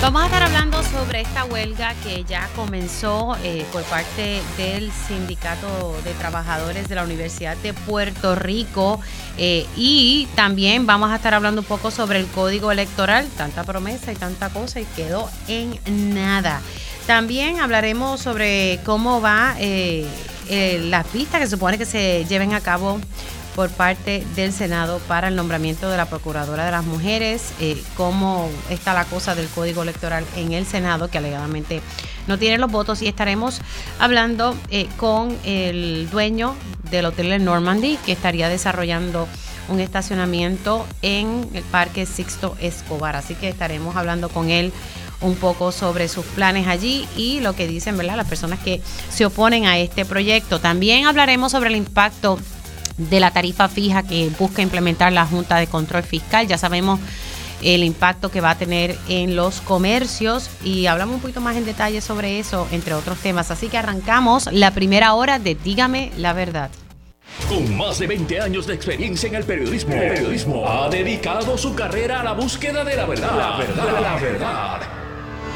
Vamos a estar hablando sobre esta huelga que ya comenzó eh, por parte del Sindicato de Trabajadores de la Universidad de Puerto Rico eh, y también vamos a estar hablando un poco sobre el código electoral, tanta promesa y tanta cosa y quedó en nada. También hablaremos sobre cómo va eh, las vistas que supone que se lleven a cabo por parte del Senado para el nombramiento de la Procuradora de las Mujeres, eh, cómo está la cosa del Código Electoral en el Senado, que alegadamente no tiene los votos, y estaremos hablando eh, con el dueño del Hotel Normandy, que estaría desarrollando un estacionamiento en el Parque Sixto Escobar. Así que estaremos hablando con él un poco sobre sus planes allí y lo que dicen, ¿verdad? Las personas que se oponen a este proyecto. También hablaremos sobre el impacto de la tarifa fija que busca implementar la Junta de Control Fiscal. Ya sabemos el impacto que va a tener en los comercios y hablamos un poquito más en detalle sobre eso, entre otros temas. Así que arrancamos la primera hora de Dígame la verdad. Con más de 20 años de experiencia en el periodismo, el periodismo ha dedicado su carrera a la búsqueda de la verdad. La verdad, la verdad.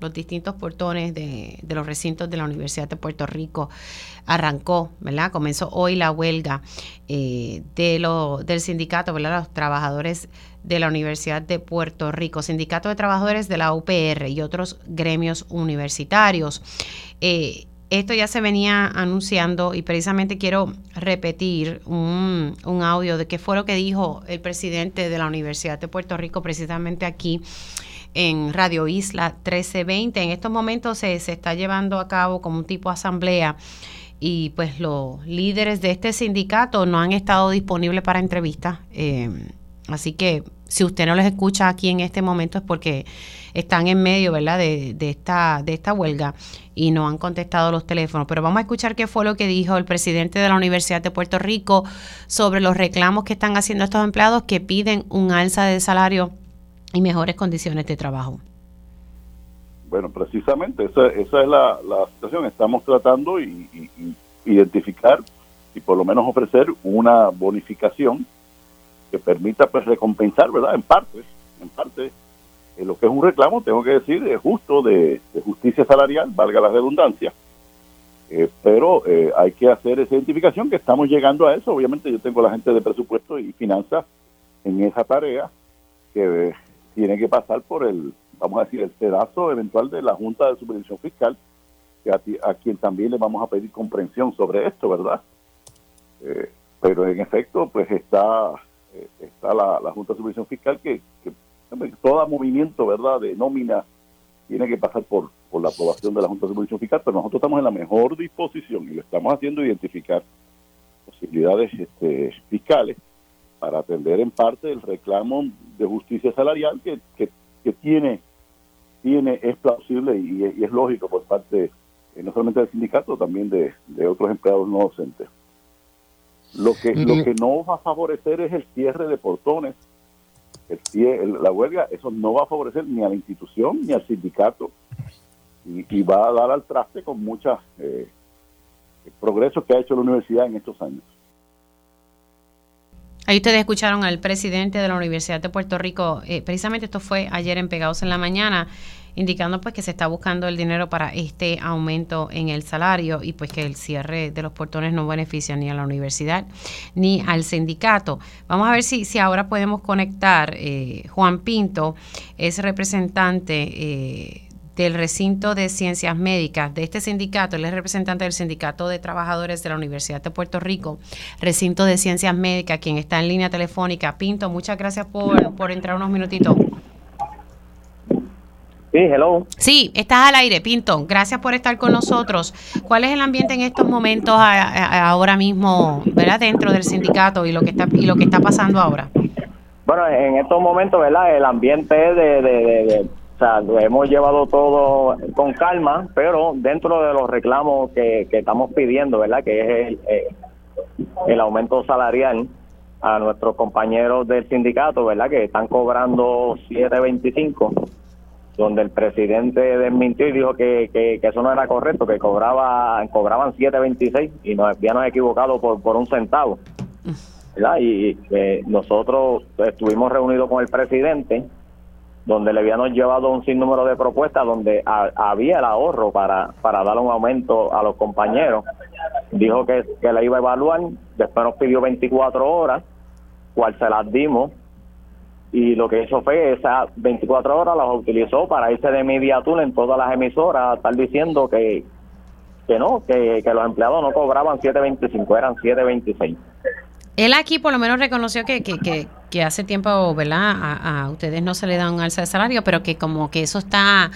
los distintos portones de, los recintos de la Universidad de Puerto Rico arrancó, ¿verdad? Comenzó hoy la huelga eh, de lo, del sindicato, ¿verdad? Los trabajadores de la Universidad de Puerto Rico, sindicato de trabajadores de la UPR y otros gremios universitarios. Eh, esto ya se venía anunciando y precisamente quiero repetir un, un audio de qué fue lo que dijo el presidente de la Universidad de Puerto Rico precisamente aquí en Radio Isla 1320. En estos momentos se, se está llevando a cabo como un tipo de asamblea y pues los líderes de este sindicato no han estado disponibles para entrevistas. Eh, así que si usted no les escucha aquí en este momento es porque están en medio, ¿verdad?, de, de, esta, de esta huelga y no han contestado los teléfonos. Pero vamos a escuchar qué fue lo que dijo el presidente de la Universidad de Puerto Rico sobre los reclamos que están haciendo estos empleados que piden un alza de salario y mejores condiciones de trabajo. Bueno, precisamente esa, esa es la, situación. Estamos tratando y, identificar y por lo menos ofrecer una bonificación que permita pues recompensar, ¿verdad? En parte, en parte, en lo que es un reclamo, tengo que decir, es justo de, justicia salarial, valga la redundancia. Eh, pero eh, hay que hacer esa identificación que estamos llegando a eso. Obviamente yo tengo la gente de presupuesto y finanzas en esa tarea que tiene que pasar por el, vamos a decir, el pedazo eventual de la Junta de Supervisión Fiscal, que a, quien también le vamos a pedir comprensión sobre esto, ¿verdad? Eh, pero en efecto, pues está eh, está la, Junta de Supervisión Fiscal que, todo movimiento, ¿verdad?, de nómina tiene que pasar por, por la aprobación de la Junta de Supervisión Fiscal, pero nosotros estamos en la mejor disposición y lo estamos haciendo identificar posibilidades este, fiscales para atender en parte el reclamo de justicia salarial que, que, tiene, tiene, es plausible y, es lógico por parte eh, no solamente del sindicato, también de, otros empleados no docentes. Lo que, lo que no va a favorecer es el cierre de portones, el, la huelga, eso no va a favorecer ni a la institución ni al sindicato y, va a dar al traste con muchos eh, progresos que ha hecho la universidad en estos años. Ahí ustedes escucharon al presidente de la Universidad de Puerto Rico, eh, precisamente esto fue ayer en Pegados en la Mañana, indicando pues que se está buscando el dinero para este aumento en el salario y pues que el cierre de los portones no beneficia ni a la universidad ni al sindicato. Vamos a ver si, si ahora podemos conectar. Eh, Juan Pinto es representante eh, del recinto de ciencias médicas de este sindicato, él es representante del Sindicato de Trabajadores de la Universidad de Puerto Rico, recinto de ciencias médicas, quien está en línea telefónica. Pinto, muchas gracias por, por entrar unos minutitos. Sí, hello. Sí, estás al aire, Pinto. Gracias por estar con nosotros. ¿Cuál es el ambiente en estos momentos ahora mismo, verdad, dentro del sindicato y lo que está y lo que está pasando ahora? Bueno, en estos momentos, ¿verdad? El ambiente es de O sea, lo hemos llevado todo con calma, pero dentro de los reclamos que, que estamos pidiendo, ¿verdad? Que es el, eh, el aumento salarial a nuestros compañeros del sindicato, ¿verdad? Que están cobrando 7.25, donde el presidente desmintió y dijo que, que, eso no era correcto, que cobraba cobraban 7.26 y nos habíamos equivocado por, por un centavo. ¿verdad? Y eh, nosotros estuvimos reunidos con el presidente donde le habíamos llevado un sinnúmero de propuestas donde había el ahorro para, para dar un aumento a los compañeros. Dijo que, que la iba a evaluar, después nos pidió 24 horas, cual se las dimos, y lo que hizo fue esas 24 horas las utilizó para irse de media en todas las emisoras, estar diciendo que, que no, que, que los empleados no cobraban 7.25, eran 7.26. Él aquí por lo menos reconoció que, que, hace tiempo, ¿verdad? A, ustedes no se le da un alza de salario, pero que como que eso está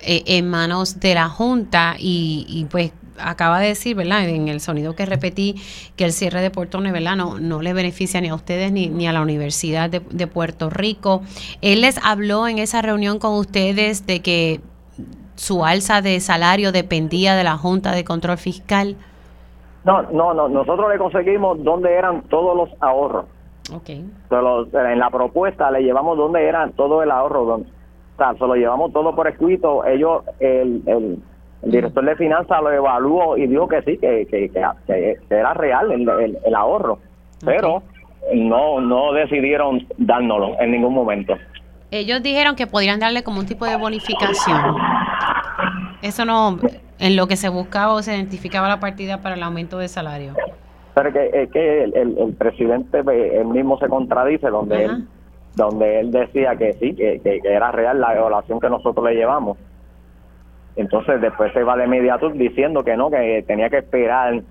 eh, en manos de la Junta y, y, pues acaba de decir, ¿verdad? En el sonido que repetí, que el cierre de portones, ¿verdad? No, no le beneficia ni a ustedes ni, ni a la Universidad de, de Puerto Rico. Él les habló en esa reunión con ustedes de que su alza de salario dependía de la Junta de Control Fiscal. No, no, no. Nosotros le conseguimos dónde eran todos los ahorros. Okay. en la propuesta le llevamos dónde eran todo el ahorro. Donde, o sea, se lo llevamos todo por escrito. Ellos, el, el, director de finanzas lo evaluó y dijo que sí, que, que, que, era real el, el, ahorro. Pero no, no decidieron dárnoslo en ningún momento. Ellos dijeron que podrían darle como un tipo de bonificación. Eso no, en lo que se buscaba o se identificaba la partida para el aumento de salario. Pero que, es que el, presidente pues, él mismo se contradice donde él donde él decía que sí, que, que, era real la evaluación que nosotros le llevamos. Entonces después se va de inmediato diciendo que no, que tenía que esperar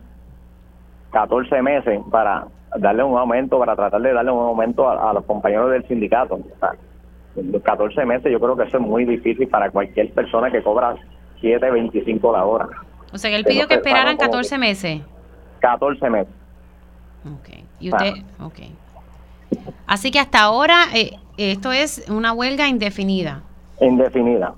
14 meses para darle un aumento, para tratar de darle un aumento a, los compañeros del sindicato. O sea, los 14 meses yo creo que eso es muy difícil para cualquier persona que cobra 7.25 la hora. O sea, que él pidió que esperaran 14 meses. 14 meses. Ok. Y usted, ok. Así que hasta ahora eh, esto es una huelga indefinida. Indefinida.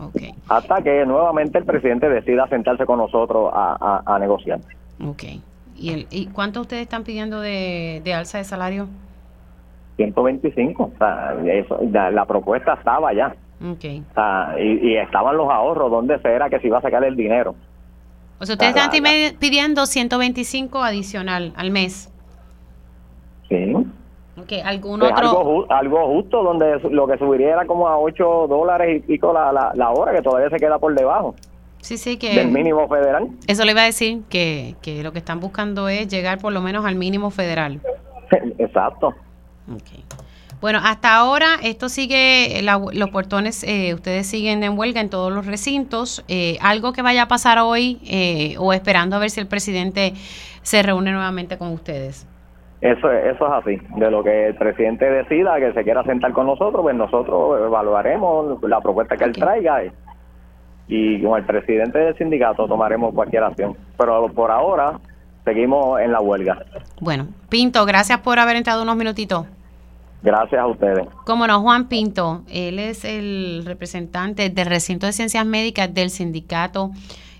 Okay. Hasta que nuevamente el presidente decida sentarse con nosotros a, negociar. Ok. ¿Y, el, ¿Y cuánto ustedes están pidiendo de, de alza de salario? 125. O sea, eso, la propuesta estaba ya. Okay. y, estaban los ahorros, ¿dónde se era que se iba a sacar el dinero? O sea, ustedes están pidiendo 125 adicional al mes. Sí. Okay. ¿Algún otro? Algo, algo, justo, donde lo que subiría era como a 8 dólares y pico la, la, la hora, que todavía se queda por debajo. Sí, sí, que... Del mínimo federal. Eso le iba a decir, que, que lo que están buscando es llegar por lo menos al mínimo federal. Exacto. Okay. Bueno, hasta ahora esto sigue, los portones, eh, ustedes siguen en huelga en todos los recintos. Eh, algo que vaya a pasar hoy eh, o esperando a ver si el presidente se reúne nuevamente con ustedes. Eso, eso es así. De lo que el presidente decida que se quiera sentar con nosotros, pues nosotros evaluaremos la propuesta que él traiga y, con el presidente del sindicato tomaremos cualquier acción. Pero por ahora seguimos en la huelga. Bueno, Pinto, gracias por haber entrado unos minutitos. Gracias a ustedes. Cómo no, Juan Pinto, él es el representante del recinto de ciencias médicas del sindicato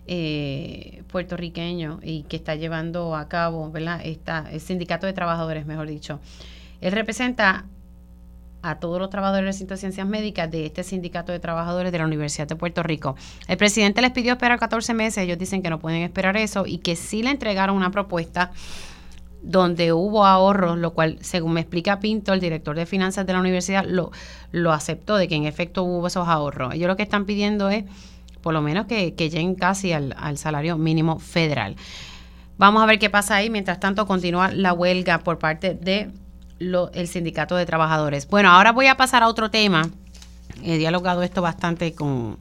eh, puertorriqueño y que está llevando a cabo, ¿verdad? Esta, el sindicato de trabajadores, mejor dicho. Él representa a todos los trabajadores del recinto de ciencias médicas de este sindicato de trabajadores de la Universidad de Puerto Rico. El presidente les pidió esperar 14 meses, ellos dicen que no pueden esperar eso y que sí le entregaron una propuesta donde hubo ahorros, lo cual, según me explica Pinto, el director de finanzas de la universidad, lo, lo aceptó de que en efecto hubo esos ahorros. Ellos lo que están pidiendo es, por lo menos, que, lleguen casi al, salario mínimo federal. Vamos a ver qué pasa ahí. Mientras tanto, continúa la huelga por parte de el sindicato de trabajadores. Bueno, ahora voy a pasar a otro tema. He dialogado esto bastante con,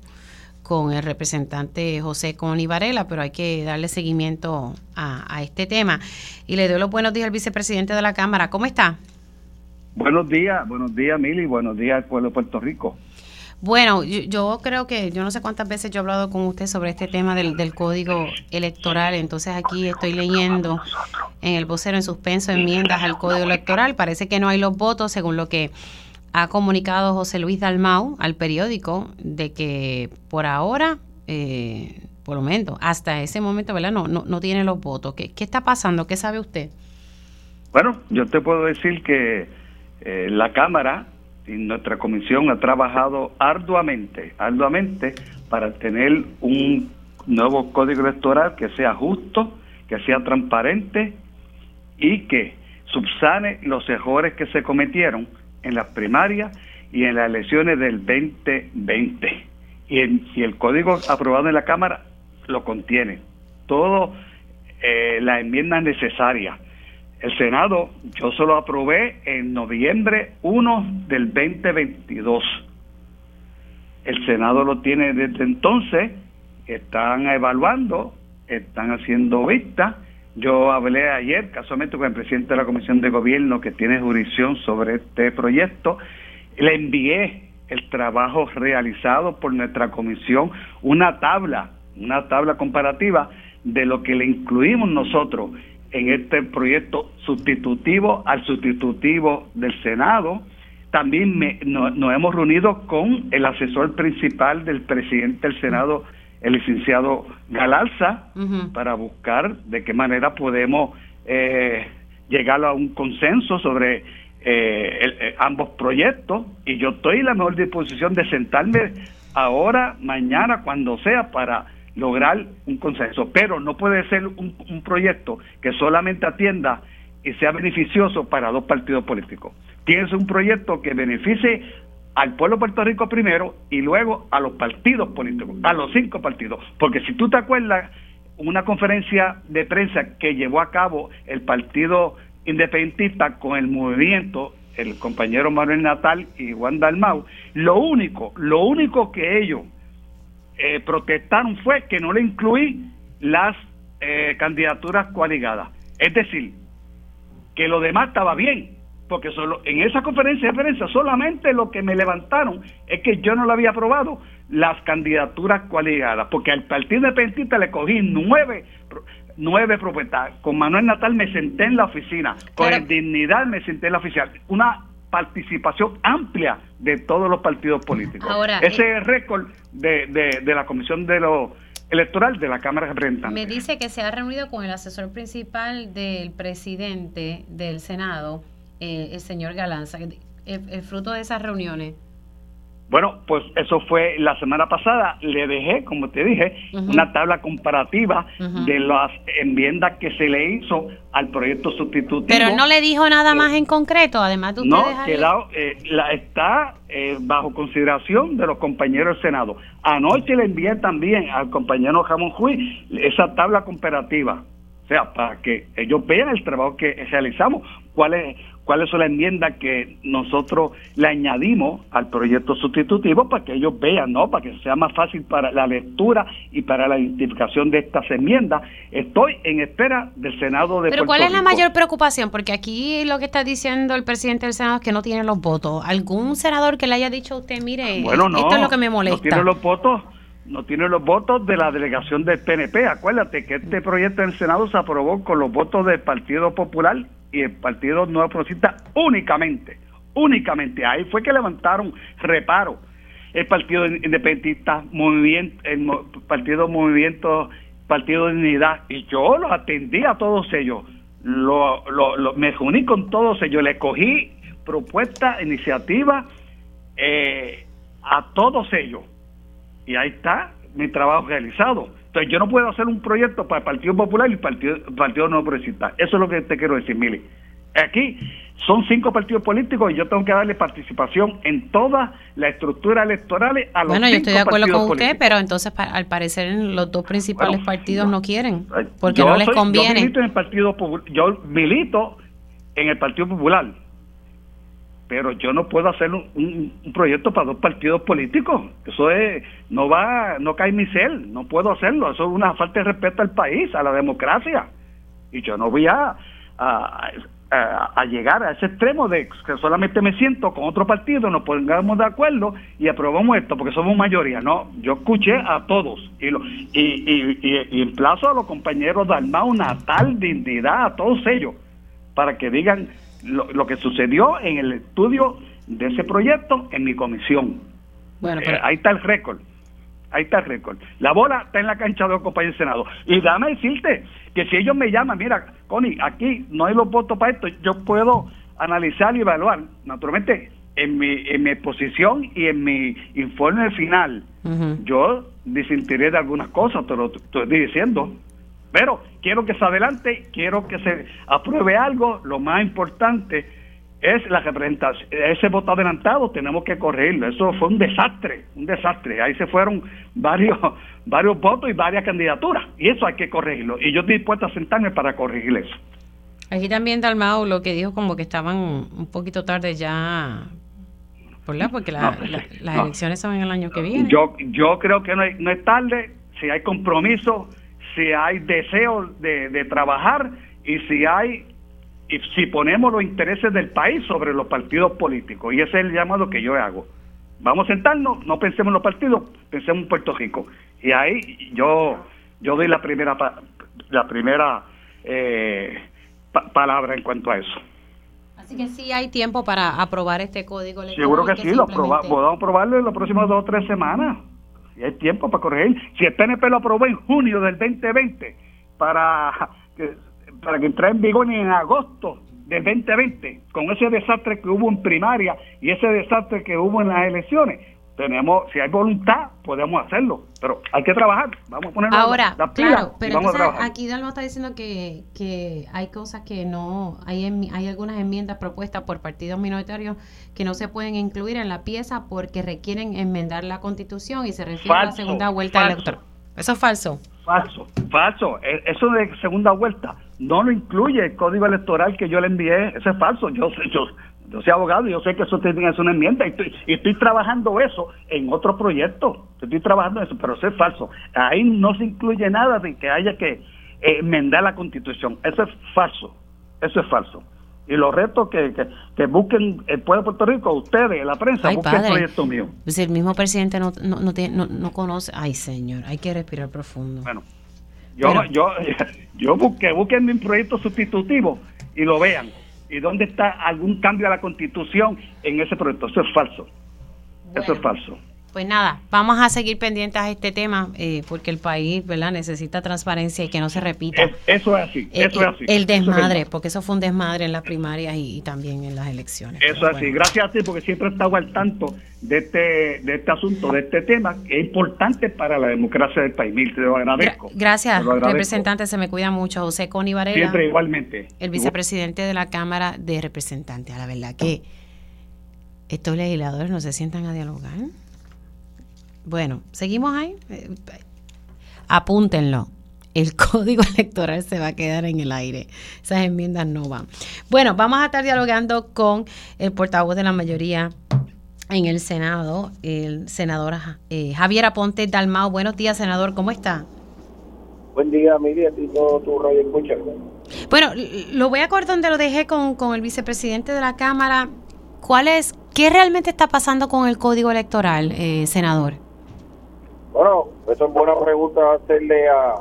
con el representante José Coni Varela, pero hay que darle seguimiento a, este tema. Y le doy los buenos días al vicepresidente de la Cámara. ¿Cómo está? Buenos días, buenos días, Mili, buenos días al pueblo de Puerto Rico. Bueno, yo, creo que yo no sé cuántas veces yo he hablado con usted sobre este tema del, del, código electoral, entonces aquí estoy leyendo en el vocero en suspenso enmiendas al código electoral, parece que no hay los votos según lo que ha comunicado José Luis Dalmau al periódico de que por ahora, eh, por lo menos hasta ese momento, ¿verdad? No, no, no tiene los votos. ¿Qué, ¿Qué está pasando? ¿Qué sabe usted? Bueno, yo te puedo decir que eh, la Cámara y nuestra comisión ha trabajado arduamente, arduamente para tener un nuevo código electoral que sea justo, que sea transparente y que subsane los errores que se cometieron en las primarias y en las elecciones del 2020. Y, el código aprobado en la Cámara lo contiene. Todo eh, las enmiendas necesarias. El Senado, yo se lo aprobé en noviembre 1 del 2022. El Senado lo tiene desde entonces, están evaluando, están haciendo vistas yo hablé ayer casualmente con el presidente de la Comisión de Gobierno que tiene jurisdicción sobre este proyecto. Le envié el trabajo realizado por nuestra comisión, una tabla, una tabla comparativa de lo que le incluimos nosotros en este proyecto sustitutivo al sustitutivo del Senado. También nos hemos reunido con el asesor principal del presidente del Senado, el licenciado Galarza para buscar de qué manera podemos eh, llegar a un consenso sobre eh, eh, ambos proyectos. Y yo estoy en la mejor disposición de sentarme ahora, mañana, cuando sea para lograr un consenso, pero no puede ser un, un proyecto que solamente atienda y sea beneficioso para dos partidos políticos. Tiene que ser un proyecto que beneficie al pueblo de Puerto Rico primero y luego a los partidos políticos, a los cinco partidos. Porque si tú te acuerdas, una conferencia de prensa que llevó a cabo el Partido Independentista con el movimiento, el compañero Manuel Natal y Juan Dalmau, lo único, lo único que ellos eh, protestaron fue que no le incluí las eh, candidaturas coaligadas. Es decir, que lo demás estaba bien, porque solo en esa conferencia de prensa solamente lo que me levantaron es que yo no lo había aprobado las candidaturas coaligadas, porque al Partido Independentista le cogí nueve nueve propuestas. Con Manuel Natal me senté en la oficina, con dignidad me senté en la oficina. Una participación amplia de todos los partidos políticos. Ese eh, es el récord de, de, de la Comisión de los electoral de la Cámara de Representantes. Me dice que se ha reunido con el asesor principal del presidente del Senado eh, el señor Galanza, el, fruto de esas reuniones? Bueno, pues eso fue la semana pasada. Le dejé, como te dije, una tabla comparativa de las enmiendas que se le hizo al proyecto sustitutivo. Pero no le dijo nada más en concreto, además de No, eh, la, está eh, bajo consideración de los compañeros del Senado. Anoche le envié también al compañero Jamón Juiz esa tabla comparativa. O sea, para que ellos vean el trabajo que realizamos, cuáles cuáles son las enmiendas que nosotros le añadimos al proyecto sustitutivo para que ellos vean, ¿no? Para que sea más fácil para la lectura y para la identificación de estas enmiendas. Estoy en espera del Senado de Pero ¿cuál es la mayor preocupación? Porque aquí lo que está diciendo el presidente del Senado es que no tiene los votos. ¿Algún senador que le haya dicho a usted, mire, esto es lo que me molesta? No tiene los votos no tiene los votos de la delegación del PNP. Acuérdate que este proyecto en el Senado se aprobó con los votos del Partido Popular y el Partido Nuevo Progresista únicamente, únicamente. Ahí fue que levantaron reparo el Partido Independentista, movimiento, el Partido Movimiento, Partido de Unidad, y yo los atendí a todos ellos. Lo, lo, me reuní con todos ellos, le cogí propuestas, iniciativas eh, a todos ellos. Y ahí está mi trabajo realizado. Entonces yo no puedo hacer un proyecto para el Partido Popular y el Partido, Partido No Progresista. Eso es lo que te quiero decir, Mili. Aquí son cinco partidos políticos y yo tengo que darle participación en toda la estructura electoral a los Bueno, yo estoy de acuerdo con usted, pero entonces al parecer los dos principales partidos no, quieren, porque no les conviene. Yo milito en el Partido yo milito en el Partido Popular pero yo no puedo hacer un, proyecto para dos partidos políticos. Eso es, no va, no cae mi cel, no puedo hacerlo. Eso es una falta de respeto al país, a la democracia. Y yo no voy a, a, llegar a ese extremo de que solamente me siento con otro partido, nos pongamos de acuerdo y aprobamos esto, porque somos mayoría. No, yo escuché a todos y, lo, y, y, y, y emplazo a los compañeros de Armado una tal dignidad, a todos ellos, para que digan lo, que sucedió en el estudio de ese proyecto en mi comisión. Bueno, eh, ahí está el récord. Ahí está el récord. La bola está en la cancha de Ocopa y el Senado. Y dame decirte que si ellos me llaman, mira, Connie, aquí no hay los votos para esto, yo puedo analizar y evaluar. Naturalmente, en mi, en mi exposición y en mi informe final, yo disentiré de algunas cosas, te lo estoy diciendo. Pero quiero que se adelante, quiero que se apruebe algo. Lo más importante es la representación. Ese voto adelantado tenemos que corregirlo. Eso fue un desastre, un desastre. Ahí se fueron varios, varios votos y varias candidaturas. Y eso hay que corregirlo. Y yo estoy dispuesto a sentarme para corregir eso. Aquí también Dalmao lo que dijo como que estaban un poquito tarde ya, ¿verdad? Porque las elecciones son en el año que viene. Yo, yo creo que no, no es tarde. Si hay compromiso, si hay deseo de, de trabajar y si hay y si ponemos los intereses del país sobre los partidos políticos, y ese es el llamado que yo hago. Vamos a sentarnos, no pensemos en los partidos, pensemos en Puerto Rico. Y ahí yo yo doy la primera la primera eh, palabra en cuanto a eso. Así que sí hay tiempo para aprobar este código Seguro que, sí, lo podemos aprobarlo en las próximas dos o tres semanas. Y hay tiempo para corregir. Si el PNP lo aprobó en junio del 2020 para que para que entre en vigor en agosto del 2020, con ese desastre que hubo en primaria y ese desastre que hubo en las elecciones. Tenemos, si hay voluntad, podemos hacerlo, pero hay que trabajar. Vamos a poner Ahora, claro, pero aquí Dalmo está diciendo que, que hay cosas que no, hay, hay algunas enmiendas propuestas por partidos minoritarios que no se pueden incluir en la pieza porque requieren enmendar la constitución y se refiere a la segunda vuelta electoral. Eso es falso. Falso, falso. E, eso de segunda vuelta no lo incluye el código electoral que yo le envié. Eso es falso. Yo, yo, yo soy abogado y yo sé que eso tiene que ser una enmienda y estoy, y estoy trabajando eso en otro proyecto. Estoy trabajando eso, pero eso es falso. Ahí no se incluye nada de que haya que eh, enmendar la constitución. Eso es falso. Eso es falso. Y los retos que, que, busquen el pueblo de Puerto Rico, ustedes, la prensa, busquen el proyecto mío. Pues el mismo presidente no, no, no, no, conoce. Ay, señor, hay que respirar profundo. Bueno, yo, yo, yo busqué, busquen mi proyecto sustitutivo y lo vean. ¿Y dónde está algún cambio a la constitución en ese proyecto? Eso es falso. Eso es falso. Pues nada, vamos a seguir pendientes a este tema eh, porque el país ¿verdad? necesita transparencia y que no se repita. eso es así, eh, eso es así. El desmadre, porque eso fue un desmadre en las primarias y, también en las elecciones. Eso es así, gracias a ti porque siempre he estado al tanto de este, de este asunto, de este tema que es importante para la democracia del país. Mil, te lo agradezco. gracias, representante, se me cuida mucho. José Coni Varela. Siempre igualmente. El vicepresidente de la Cámara de Representantes. A la verdad que estos legisladores no se sientan a dialogar. Bueno, seguimos ahí. Eh, apúntenlo. El código electoral se va a quedar en el aire. Esas enmiendas no van. Bueno, vamos a estar dialogando con el portavoz de la mayoría en el Senado, el senador eh, Javier Aponte Dalmao. Buenos días, senador. ¿Cómo está? Buen día, Miriam, y todo tu radio escucha. Bueno, lo voy a acordar donde lo dejé con, con el vicepresidente de la Cámara. ¿Cuál es, qué realmente está pasando con el código electoral, eh, senador? Bueno, eso es buena pregunta hacerle a,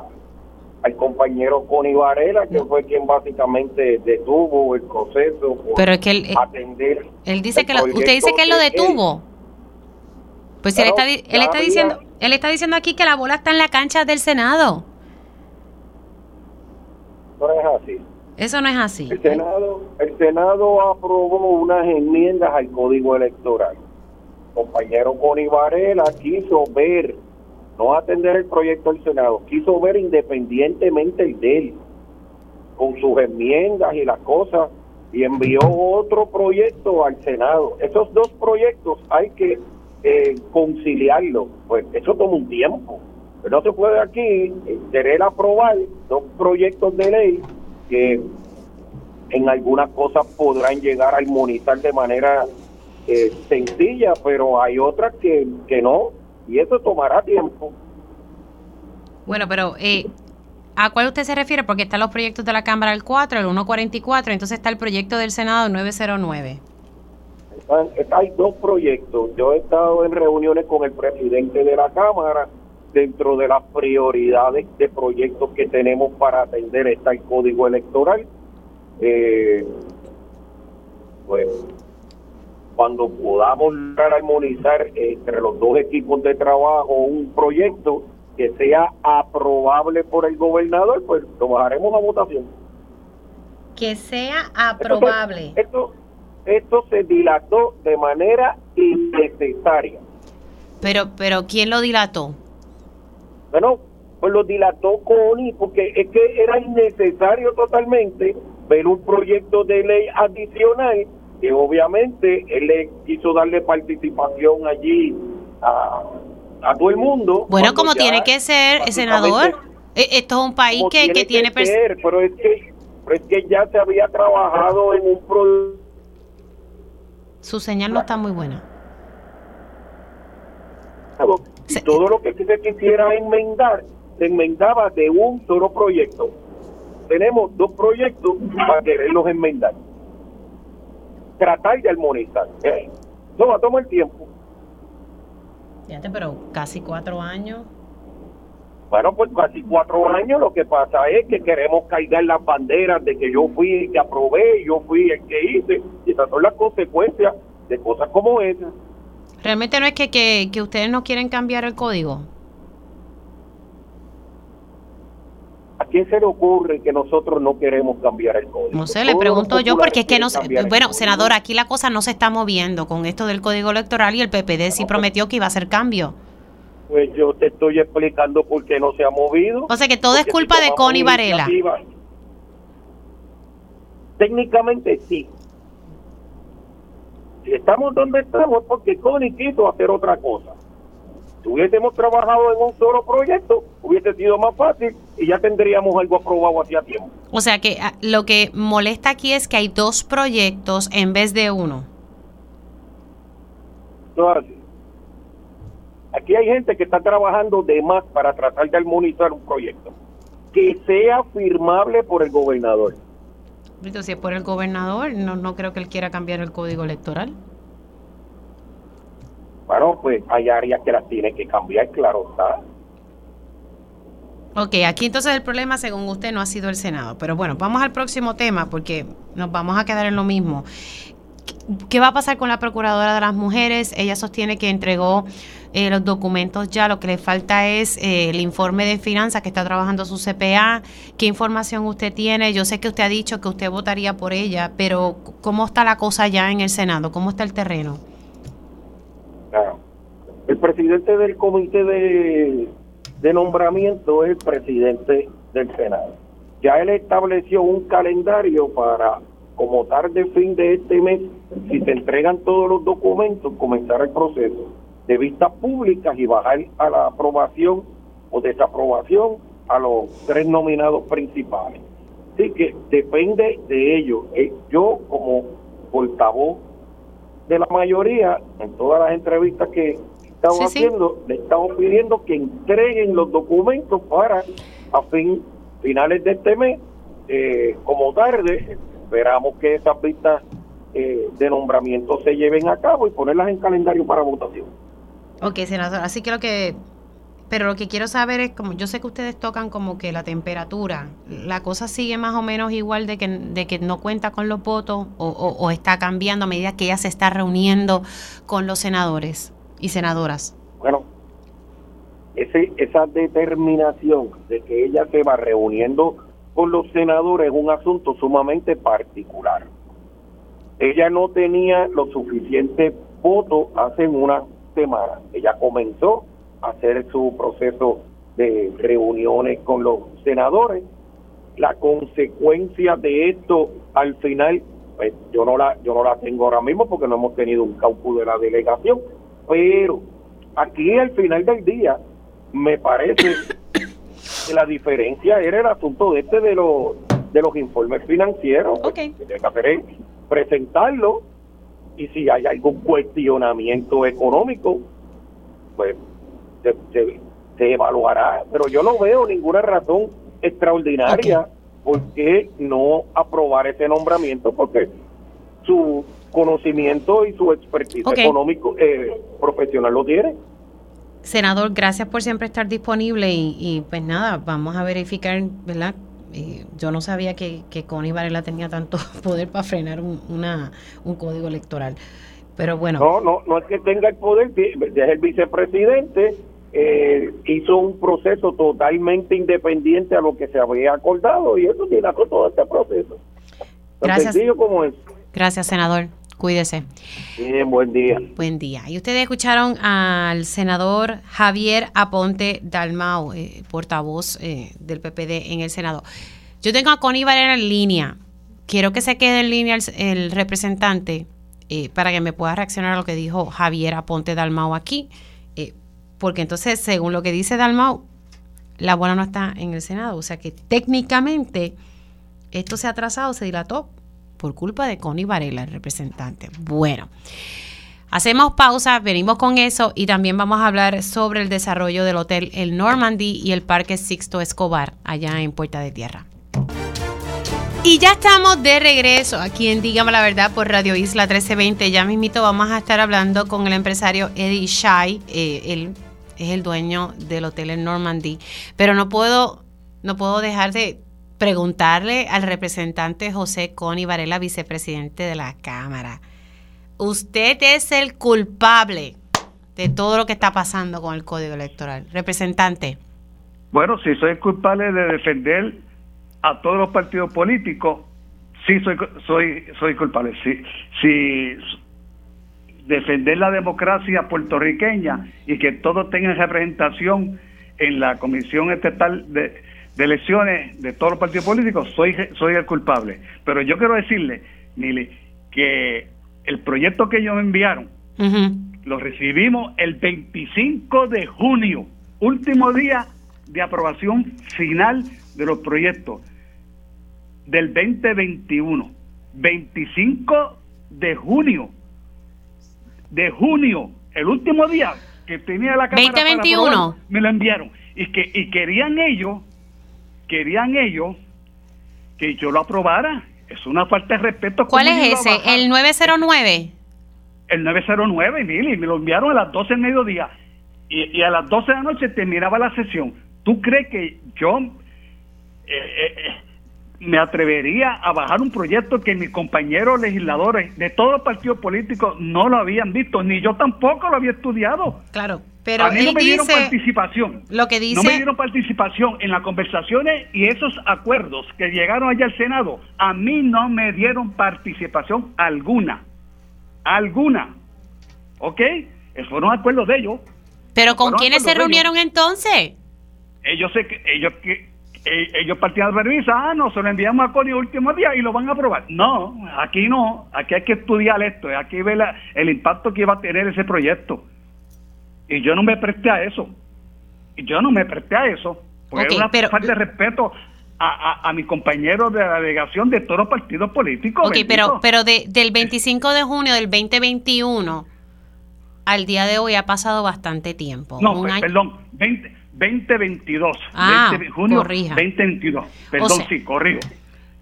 al compañero Connie Varela, que fue quien básicamente detuvo el proceso Pero es que él, atender. Él dice que usted dice que él lo detuvo. Pues si él está, él está diciendo, él está diciendo aquí que la bola está en la cancha del Senado. No es así. Eso no es así. El Senado, el Senado aprobó unas enmiendas al Código Electoral. El compañero Connie Varela quiso ver no atender el proyecto del Senado, quiso ver independientemente el de él, con sus enmiendas y las cosas, y envió otro proyecto al Senado. Esos dos proyectos hay que eh, conciliarlos, pues eso toma un tiempo. Pero no se puede aquí eh, querer aprobar dos proyectos de ley que en algunas cosas podrán llegar a armonizar de manera eh, sencilla, pero hay otras que, que no, y eso tomará tiempo. Bueno, pero eh, ¿a cuál usted se refiere? Porque están los proyectos de la Cámara el 4, el 144, entonces está el proyecto del Senado 909. hay dos proyectos. Yo he estado en reuniones con el presidente de la Cámara dentro de las prioridades de proyectos que tenemos para atender está el código electoral. Eh, pues cuando podamos lograr armonizar entre los dos equipos de trabajo un proyecto que sea aprobable por el gobernador, pues lo bajaremos a votación. Que sea aprobable. Esto, esto, se dilató de manera innecesaria. Pero, pero ¿quién lo dilató? Bueno, pues lo dilató Connie, porque es que era innecesario totalmente ver un proyecto de ley adicional que obviamente él le quiso darle participación allí a, a todo el mundo. Bueno, como tiene que ser, senador. E, esto es un país que, que, tiene... Que ser, pero, es que, pero es que ya se había trabajado en un proyecto. Su señal no está muy buena. Y todo lo que se quisiera enmendar, se enmendaba de un solo proyecto. Tenemos dos proyectos para quererlos enmendar. Tratar de armonizar. No va a tomar tiempo. Fíjate, pero casi cuatro años. Bueno, pues casi cuatro años lo que pasa es que queremos cargar las banderas de que yo fui el que aprobé, yo fui el que hice, y esas son las consecuencias de cosas como esas. Realmente no es que, que, que ustedes no quieren cambiar el código. Quién se le ocurre que nosotros no queremos cambiar el código? No sé, le pregunto yo porque es que no sé. Bueno, senador, aquí la cosa no se está moviendo con esto del código electoral y el PPD sí prometió que iba a hacer cambio. Pues yo te estoy explicando por qué no se ha movido. O sea que todo es culpa de Connie Varela. Técnicamente sí. Si estamos donde estamos es porque Connie quiso hacer otra cosa. Si hubiésemos trabajado en un solo proyecto, hubiese sido más fácil y ya tendríamos algo aprobado hacía tiempo. O sea que ah, lo que molesta aquí es que hay dos proyectos en vez de uno. Aquí hay gente que está trabajando de más para tratar de armonizar un proyecto que sea firmable por el gobernador. Si es por el gobernador, no, no creo que él quiera cambiar el código electoral. Bueno, pues hay áreas que las tiene que cambiar, claro está. Ok, aquí entonces el problema, según usted, no ha sido el Senado. Pero bueno, vamos al próximo tema porque nos vamos a quedar en lo mismo. ¿Qué va a pasar con la Procuradora de las Mujeres? Ella sostiene que entregó eh, los documentos ya, lo que le falta es eh, el informe de finanzas que está trabajando su CPA. ¿Qué información usted tiene? Yo sé que usted ha dicho que usted votaría por ella, pero ¿cómo está la cosa ya en el Senado? ¿Cómo está el terreno? El presidente del comité de, de nombramiento es el presidente del Senado. Ya él estableció un calendario para como tarde fin de este mes, si se entregan todos los documentos, comenzar el proceso de vistas públicas y bajar a la aprobación o desaprobación a los tres nominados principales. Así que depende de ellos. Eh, yo como portavoz de la mayoría, en todas las entrevistas que estamos haciendo, le estamos pidiendo que entreguen los documentos para a fin finales de este mes, eh, como tarde, esperamos que esas vistas eh, de nombramiento se lleven a cabo y ponerlas en calendario para votación. Ok, senador, así que lo que, pero lo que quiero saber es, como yo sé que ustedes tocan como que la temperatura, ¿la cosa sigue más o menos igual de que, de que no cuenta con los votos o, está cambiando a medida que ella se está reuniendo con los senadores y senadoras? Bueno, ese, esa determinación de que ella se va reuniendo con los senadores es un asunto sumamente particular. Ella no tenía los suficientes votos hace una semana. Ella comenzó hacer su proceso de reuniones con los senadores. La consecuencia de esto al final, pues yo no la yo no la tengo ahora mismo porque no hemos tenido un cálculo de la delegación, pero aquí al final del día me parece que la diferencia era el asunto de este de los de los informes financieros. Okay. Que que hacer presentarlo y si hay algún cuestionamiento económico, pues se, se, evaluará. Pero yo no veo ninguna razón extraordinaria por qué no aprobar ese nombramiento, porque su conocimiento y su expertise económico eh, profesional lo tiene. Senador, gracias por siempre estar disponible y, y pues nada, vamos a verificar, ¿verdad? yo no sabía que, que Connie Varela tenía tanto poder para frenar un, una, un código electoral. Pero bueno. No, no, no es que tenga el poder, es el vicepresidente, eh, hizo un proceso totalmente independiente a lo que se había acordado y eso dilató todo este proceso. Tan Gracias. sencillo como es. Gracias, senador. Cuídese. Bien, buen día. Buen día. Y ustedes escucharon al senador Javier Aponte Dalmau, eh, portavoz eh, del PPD en el Senado. Yo tengo a Connie Valera en línea. Quiero que se quede en línea el, representante eh, para que me pueda reaccionar a lo que dijo Javier Aponte Dalmau aquí. Porque entonces, según lo que dice Dalmau, la bola no está en el Senado. O sea que técnicamente esto se ha atrasado, se dilató por culpa de Connie Varela, el representante. Bueno, hacemos pausa, venimos con eso y también vamos a hablar sobre el desarrollo del hotel El Normandy y el Parque Sixto Escobar allá en Puerta de Tierra. Y ya estamos de regreso aquí en Dígame la Verdad por Radio Isla 1320. Ya mismito vamos a estar hablando con el empresario Eddie Shai. Eh, él es el dueño del hotel El Normandy. Pero no puedo, no puedo dejar de preguntarle al representante José Coni Varela, vicepresidente de la Cámara. Usted es el culpable de todo lo que está pasando con el Código Electoral. Representante. Bueno, si soy culpable de defender a todos los partidos políticos, sí soy soy soy culpable. Si, si defender la democracia puertorriqueña y que todos tengan representación en la Comisión Estatal de, de elecciones de todos los partidos políticos, soy, soy el culpable. Pero yo quiero decirle, Nili, que el proyecto que ellos me enviaron, lo recibimos el 25 de junio, último día de aprobación final de los proyectos del 2021. 25 de junio. De junio, el último día que tenía la Cámara 2021. me lo enviaron. Y, que, y querían ellos querían ellos que yo lo aprobara. Es una falta de respeto. ¿Cuál es ese? ¿El 909? El 909, Mili, me lo enviaron a las 12 del mediodía y, a las 12 de la noche terminaba la sesión. ¿Tú crees que yo eh, eh, eh, me atrevería a bajar un proyecto que mis compañeros legisladores de todos los partidos políticos no lo habían visto, ni yo tampoco lo había estudiado? Claro. Pero a mí no me dieron participación. Lo que dice, no me dieron participación en las conversaciones y esos acuerdos que llegaron allá al Senado. A mí no me dieron participación alguna. Alguna. ¿Ok? Esos fueron acuerdos de ellos. ¿Pero con quiénes se reunieron entonces? Ellos que ellos que eh, ellos partían de revisa, ah, no, se lo enviamos a el último día y lo van a aprobar. No, aquí no, aquí hay que estudiar esto, aquí ve el impacto que va a tener ese proyecto. Y yo no me presté a eso. Y yo no me presté a eso. Porque es una falta de respeto a, a, mis compañeros de la delegación de todos los partidos políticos. Ok, pero, pero de, del 25 de junio del 2021 al día de hoy ha pasado bastante tiempo. No, pues, perdón, 20, 2022. Ah, 20, junio 2022. Perdón, sí, corrijo.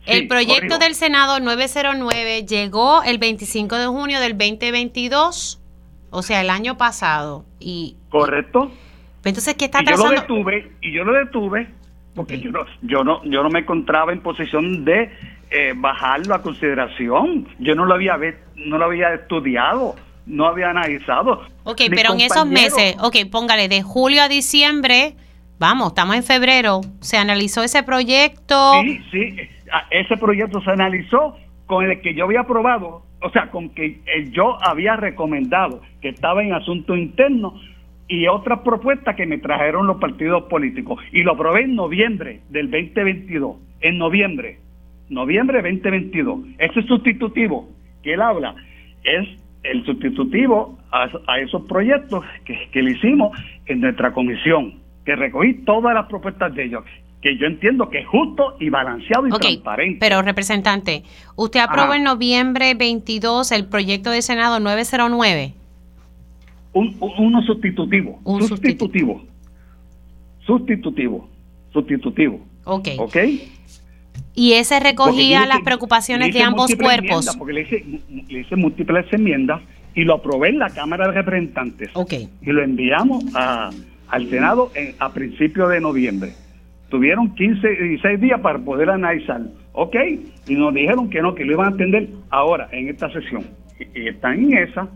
el proyecto del Senado 909 llegó el 25 de junio del 2022 o sea, el año pasado. y Correcto. Entonces, ¿qué está y Yo lo detuve, y yo lo detuve porque yo, no, yo, no, yo no me encontraba en posición de eh, bajarlo a consideración. Yo no lo había, no lo había estudiado, no había analizado. Ok, pero en esos meses, ok, póngale de julio a diciembre, vamos, estamos en febrero, se analizó ese proyecto. Sí, sí, ese proyecto se analizó con el que yo había aprobado o sea, con que yo había recomendado que estaba en asunto interno y otras propuestas que me trajeron los partidos políticos. Y lo aprobé en noviembre del 2022. En noviembre. Noviembre 2022. Ese sustitutivo que él habla es el sustitutivo a, esos proyectos que, que le hicimos en nuestra comisión, que recogí todas las propuestas de ellos que yo entiendo que es justo y balanceado y transparente. Pero, representante, usted aprobó en noviembre 22 el proyecto de Senado 909. Un, uno sustitutivo. Un sustitutivo. Sustitutivo. Sustitutivo. Ok. Ok. Y ese recogía las preocupaciones de ambos cuerpos. Porque le hice, le hice múltiples enmiendas y lo aprobé en la Cámara de Representantes. Ok. Y lo enviamos a, al Senado a principios de noviembre tuvieron 15, 16 días para poder analizarlo. ¿Ok? Y nos dijeron que no, que lo iban a atender ahora, en esta sesión. Y, están en esa,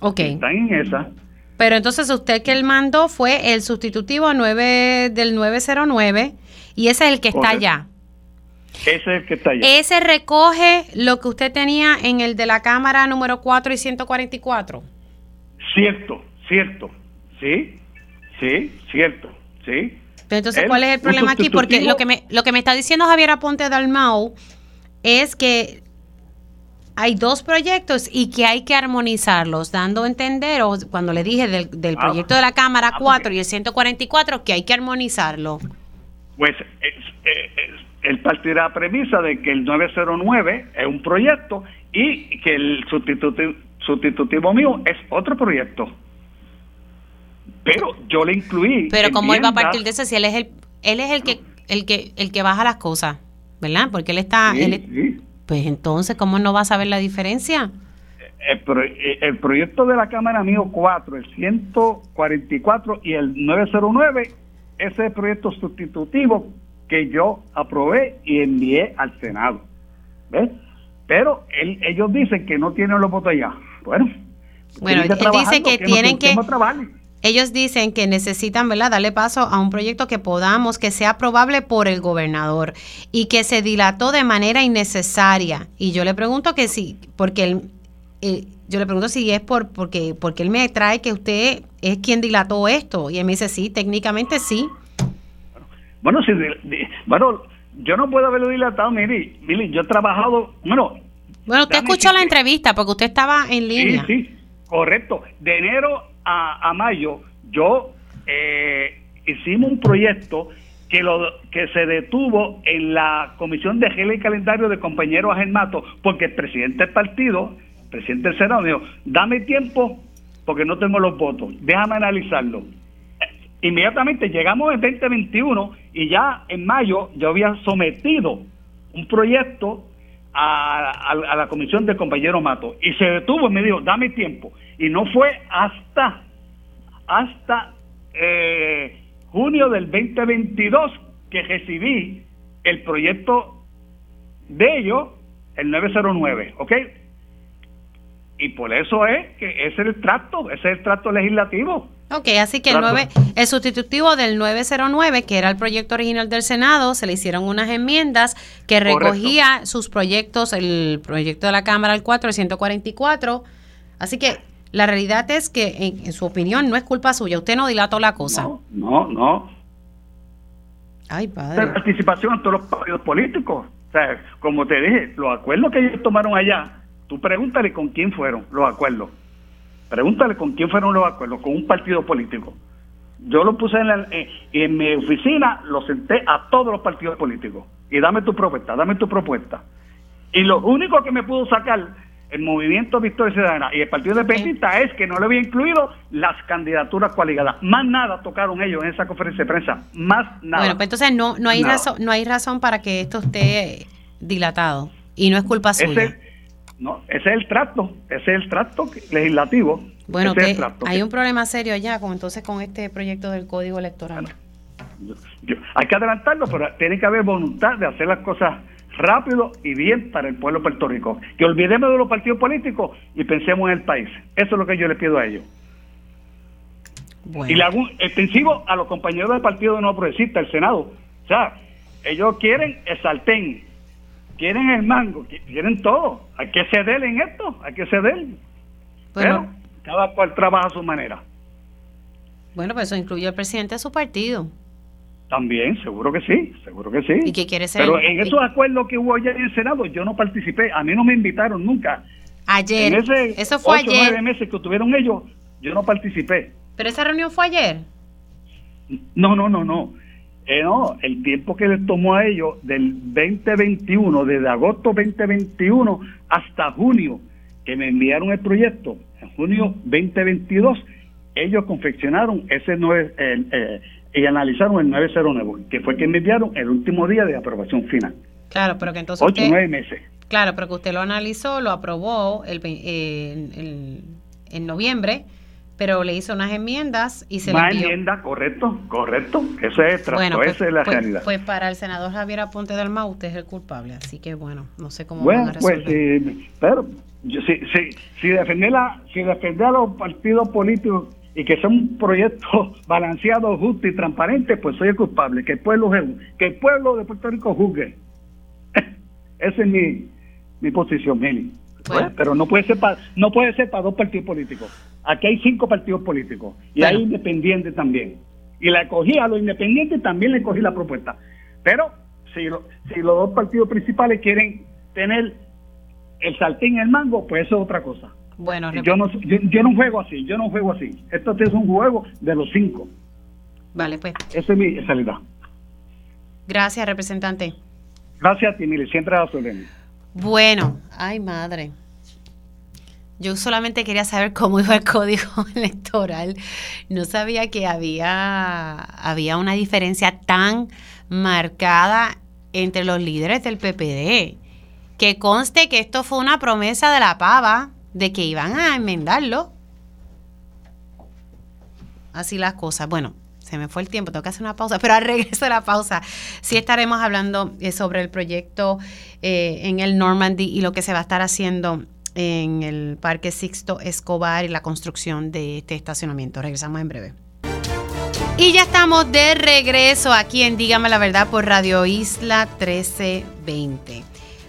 Ok. Están en esa. Pero entonces usted que él mandó fue el sustitutivo 9 del 909 y ese es el que está Correcto. allá. Ese es el que está allá. Ese recoge lo que usted tenía en el de la Cámara número 4 y 144. Cierto, cierto. Sí, sí, cierto. Sí. Pero entonces, ¿cuál es el problema aquí? Porque lo que me, lo que me está diciendo Javier Aponte Dalmau es que hay dos proyectos y que hay que armonizarlos, dando a entender, o cuando le dije del, del Ah, proyecto de la Cámara ah, 4 porque- y el 144, que hay que armonizarlo. Pues es- es- es- él parte de la premisa de que el 909 es un proyecto y que el sustitutivo, sustitutivo mío es otro proyecto. Pero yo le incluí. Pero como él va a partir de eso, si él es el, él es el que, el que, el que baja las cosas, ¿verdad? Porque él está, Sí, él es- sí. pues entonces, ¿cómo no va a saber la diferencia? El, pro- el proyecto de la Cámara mío 4, el 144 y el 909, ese es el proyecto sustitutivo que yo aprobé y envié al Senado. ¿Ves? Pero él- ellos dicen que no tienen los votos allá. Bueno, Bueno, él dice trabajarlo, que tienen que-. Ellos dicen que necesitan, ¿verdad?, darle paso a un proyecto que podamos, que sea aprobable por el gobernador y que se dilató de manera innecesaria. Y yo le pregunto que sí, porque él, eh, yo le pregunto si es por porque porque él me trae que usted es quien dilató esto y él me dice sí, técnicamente sí. Bueno, si, bueno, yo no puedo haberlo dilatado, Miri. Miri, yo he trabajado, bueno, Bueno, usted escuchó la entrevista porque usted estaba en línea. Sí, sí, correcto. De enero a, a mayo, yo eh, hicimos un proyecto que lo que se detuvo en la Comisión de Regla y Calendario de compañeros Agermato, porque el presidente del partido, presidente del Senado, dijo, dame tiempo porque no tengo los votos, déjame analizarlo. Eh, Inmediatamente llegamos en 2021 y ya en mayo yo había sometido un proyecto a la comisión del compañero Mato y se detuvo y me dijo, dame tiempo. Y no fue hasta, hasta eh, junio del 2022 que recibí el proyecto de ellos, el 909, ¿ok? Y por eso es que ese es el trato, ese es el trato legislativo. Ok, así que el, Trato. 9, el sustitutivo del 909, que era el proyecto original del Senado, se le hicieron unas enmiendas que Correcto. recogía sus proyectos, el proyecto de la Cámara el 4, el 144. Así que la realidad es que, en, en su opinión, no es culpa suya. Usted no dilató la cosa. No, no, no. Ay, padre. participación en todos los partidos políticos. O sea, como te dije, los acuerdos que ellos tomaron allá, tú pregúntale con quién fueron los acuerdos. Pregúntale con quién fueron los acuerdos, con un partido político. Yo lo puse en, la- en, en mi oficina, lo senté a todos los partidos políticos. Y dame tu propuesta, dame tu propuesta. Y lo único que me pudo sacar el movimiento Victoria Ciudadana y el Partido Independentista es que no le había incluido las candidaturas coaligadas. Más nada tocaron ellos en esa conferencia de prensa. Más nada. Bueno, pues entonces no, no, hay Nada. razón, no hay razón para que esto esté dilatado. Y no es culpa suya. No, ese es el trato, ese es el trato legislativo. Bueno, es trato hay que- un problema serio allá con entonces con este proyecto del Código Electoral. yo- hay que adelantarlo, pero tiene que haber voluntad de hacer las cosas rápido y bien para el pueblo de Puerto Rico. Que olvidemos de los partidos políticos y pensemos en el país. Eso es lo que yo le pido a ellos. Bueno. Y le hago un extensivo a los compañeros del Partido No Progresista, el Senado. O sea, ellos quieren el sartén, quieren el mango, quieren todo. Hay que ceder en esto, hay que ceder. Bueno, Pero cada cual trabaja a su manera. bueno, pues eso incluye al presidente de su partido. También, seguro que sí, seguro que sí. ¿Y qué quiere ser? Pero en esos acuerdos que hubo ayer en el Senado, yo no participé. A mí no me invitaron nunca. Ayer. En ese Eso fue ocho, ayer. nueve meses que tuvieron ellos, yo no participé. Pero esa reunión fue ayer. No, no, no, no. Eh, no, el tiempo que les tomó a ellos del 2021, desde agosto 2021 hasta junio, que me enviaron el proyecto, en junio 2022, ellos confeccionaron ese nueve, el, eh, y analizaron el 909, que fue que me enviaron el último día de aprobación final. Claro, pero que entonces Ocho, usted, nueve meses. claro, pero que usted lo analizó, lo aprobó el, eh, el- en noviembre pero le hizo unas enmiendas y se Más le enmienda, correcto, correcto. Ese es Bueno, pues, esa es la pues- realidad. pues para el senador Javier Aponte del Mau, usted es el culpable, así que bueno, no sé cómo van Bueno, a resolver. pues, eh, pero yo, si, si, si, defender la, si defender a los partidos políticos y que son un proyecto balanceado, justo y transparente, pues soy el culpable. Que el pueblo que el pueblo de Puerto Rico juzgue. Esa es mi, mi posición, Mili. Bueno. Pero no puede ser para no puede ser para dos partidos políticos. Aquí hay cinco partidos políticos y Bueno. hay independientes también. Y la cogí a los independientes también le cogí la propuesta. Pero si, lo- si los dos partidos principales quieren tener el saltín en el mango, pues eso es otra cosa. bueno, Yo no, yo, yo no juego así, yo no juego así. Esto es un juego de los cinco. vale, pues Esa es mi realidad. gracias, representante. Gracias a ti, Mili, siempre a su. Bueno, ay madre. Yo solamente quería saber cómo iba el código electoral. No sabía que había, había una diferencia tan marcada entre los líderes del PPD. Que conste que esto fue una promesa de la pava de que iban a enmendarlo. Así las cosas. Bueno, se me fue el tiempo, tengo que hacer una pausa, pero al regreso de la pausa sí estaremos hablando eh, sobre el proyecto eh, en el Normandy y lo que se va a estar haciendo en el Parque Sixto Escobar y la construcción de este estacionamiento. Regresamos en breve. Y ya estamos de regreso aquí en Dígame la Verdad por Radio Isla 1320.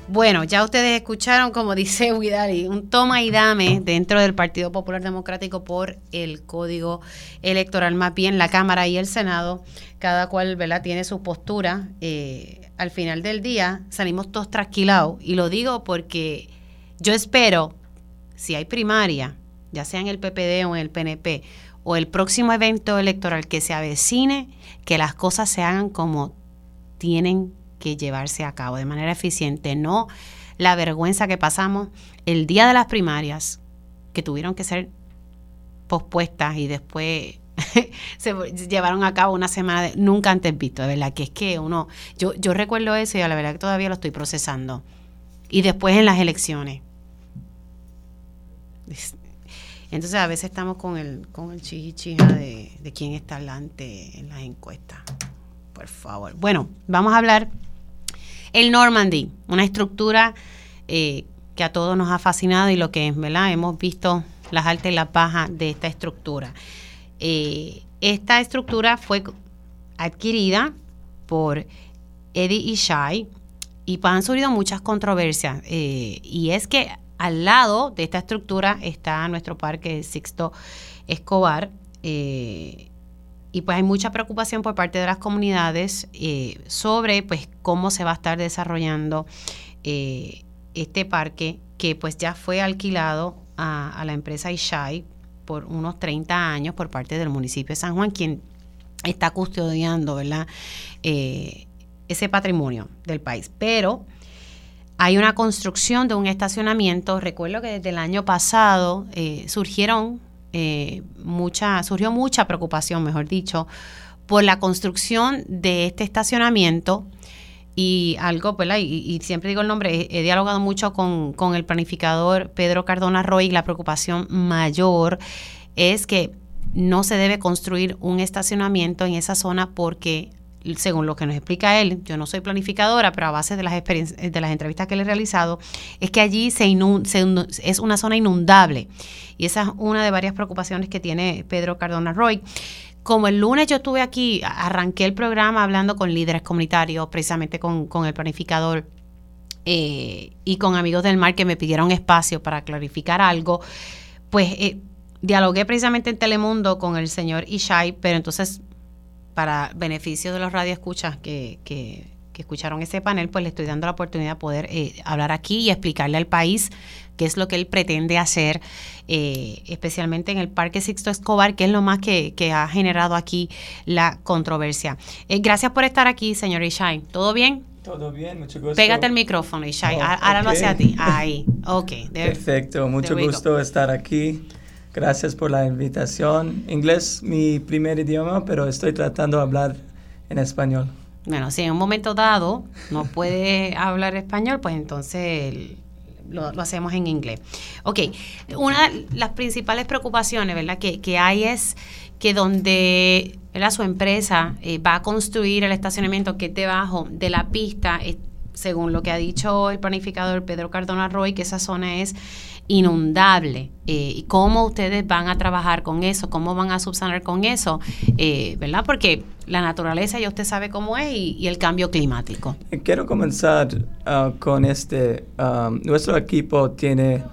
Bueno, ya ustedes escucharon, como dice Widali, un toma y dame dentro del Partido Popular Democrático por el código electoral. Más bien, la Cámara y el Senado, cada cual ¿verdad? tiene su postura. Eh, al final del día salimos todos trasquilados. Y lo digo porque yo espero, si hay primaria, ya sea en el PPD o en el PNP, o el próximo evento electoral que se avecine, que las cosas se hagan como tienen que llevarse a cabo de manera eficiente, no la vergüenza que pasamos el día de las primarias, que tuvieron que ser pospuestas y después se llevaron a cabo una semana de, nunca antes visto, de verdad, que es que uno, yo, yo recuerdo eso y a la verdad que todavía lo estoy procesando. Y después en las elecciones. Es- Entonces a veces estamos con el, con el de, de quién está adelante en las encuestas. Por favor. Bueno, vamos a hablar el Normandy, una estructura eh, que a todos nos ha fascinado y lo que es, ¿verdad? Hemos visto las altas y las bajas de esta estructura. Eh, esta estructura fue adquirida por Eddie y Shai y han surgido muchas controversias. eh, y es que al lado de esta estructura está nuestro parque Sixto Escobar. eh, y pues hay mucha preocupación por parte de las comunidades eh, sobre pues cómo se va a estar desarrollando eh, este parque que pues ya fue alquilado a, la empresa Ishai por unos 30 años por parte del municipio de San Juan, quien está custodiando, ¿verdad? Ese patrimonio del país. Pero hay una construcción de un estacionamiento. Recuerdo que desde el año pasado eh, surgieron eh, mucha, surgió mucha preocupación, mejor dicho, por la construcción de este estacionamiento. Y algo, ¿verdad? Y, y siempre digo el nombre, he, he dialogado mucho con, con el planificador Pedro Cardona Roy la preocupación mayor es que no se debe construir un estacionamiento en esa zona porque según lo que nos explica él, yo no soy planificadora, pero a base de las experiencias, de las entrevistas que le he realizado, es que allí se, se es una zona inundable. Y esa es una de varias preocupaciones que tiene Pedro Cardona Roy. Como el lunes yo estuve aquí, arranqué el programa hablando con líderes comunitarios, precisamente con, con el planificador eh, y con amigos del mar que me pidieron espacio para clarificar algo, pues eh, dialogué precisamente en Telemundo con el señor Ishai, pero entonces para beneficio de los radioescuchas que, que, que escucharon ese panel, pues le estoy dando la oportunidad de poder eh, hablar aquí y explicarle al país qué es lo que él pretende hacer, eh, especialmente en el Parque Sixto Escobar, que es lo más que, que ha generado aquí la controversia. Eh, gracias por estar aquí, señor Ishai. ¿Todo bien? Todo bien, mucho gusto. Pégate el micrófono, Ishai. Oh, Ahora lo ok. hacia ti. Ahí. Ok. there- Perfecto, mucho gusto estar aquí. Gracias por la invitación. Inglés, mi primer idioma, pero estoy tratando de hablar en español. Bueno, si en un momento dado no puede hablar español, pues entonces lo, hacemos en inglés. Ok, una de las principales preocupaciones, ¿verdad? Que, que hay es que donde ¿verdad? su empresa eh, va a construir el estacionamiento que esté debajo de la pista, según lo que ha dicho el planificador Pedro Cardona Roy, que esa zona es inundable. Eh, ¿Y cómo ustedes van a trabajar con eso? ¿Cómo van a subsanar con eso? Eh, ¿Verdad? Porque la naturaleza ya usted sabe cómo es y, el cambio climático. Quiero comenzar ah, con este. um, nuestro equipo tiene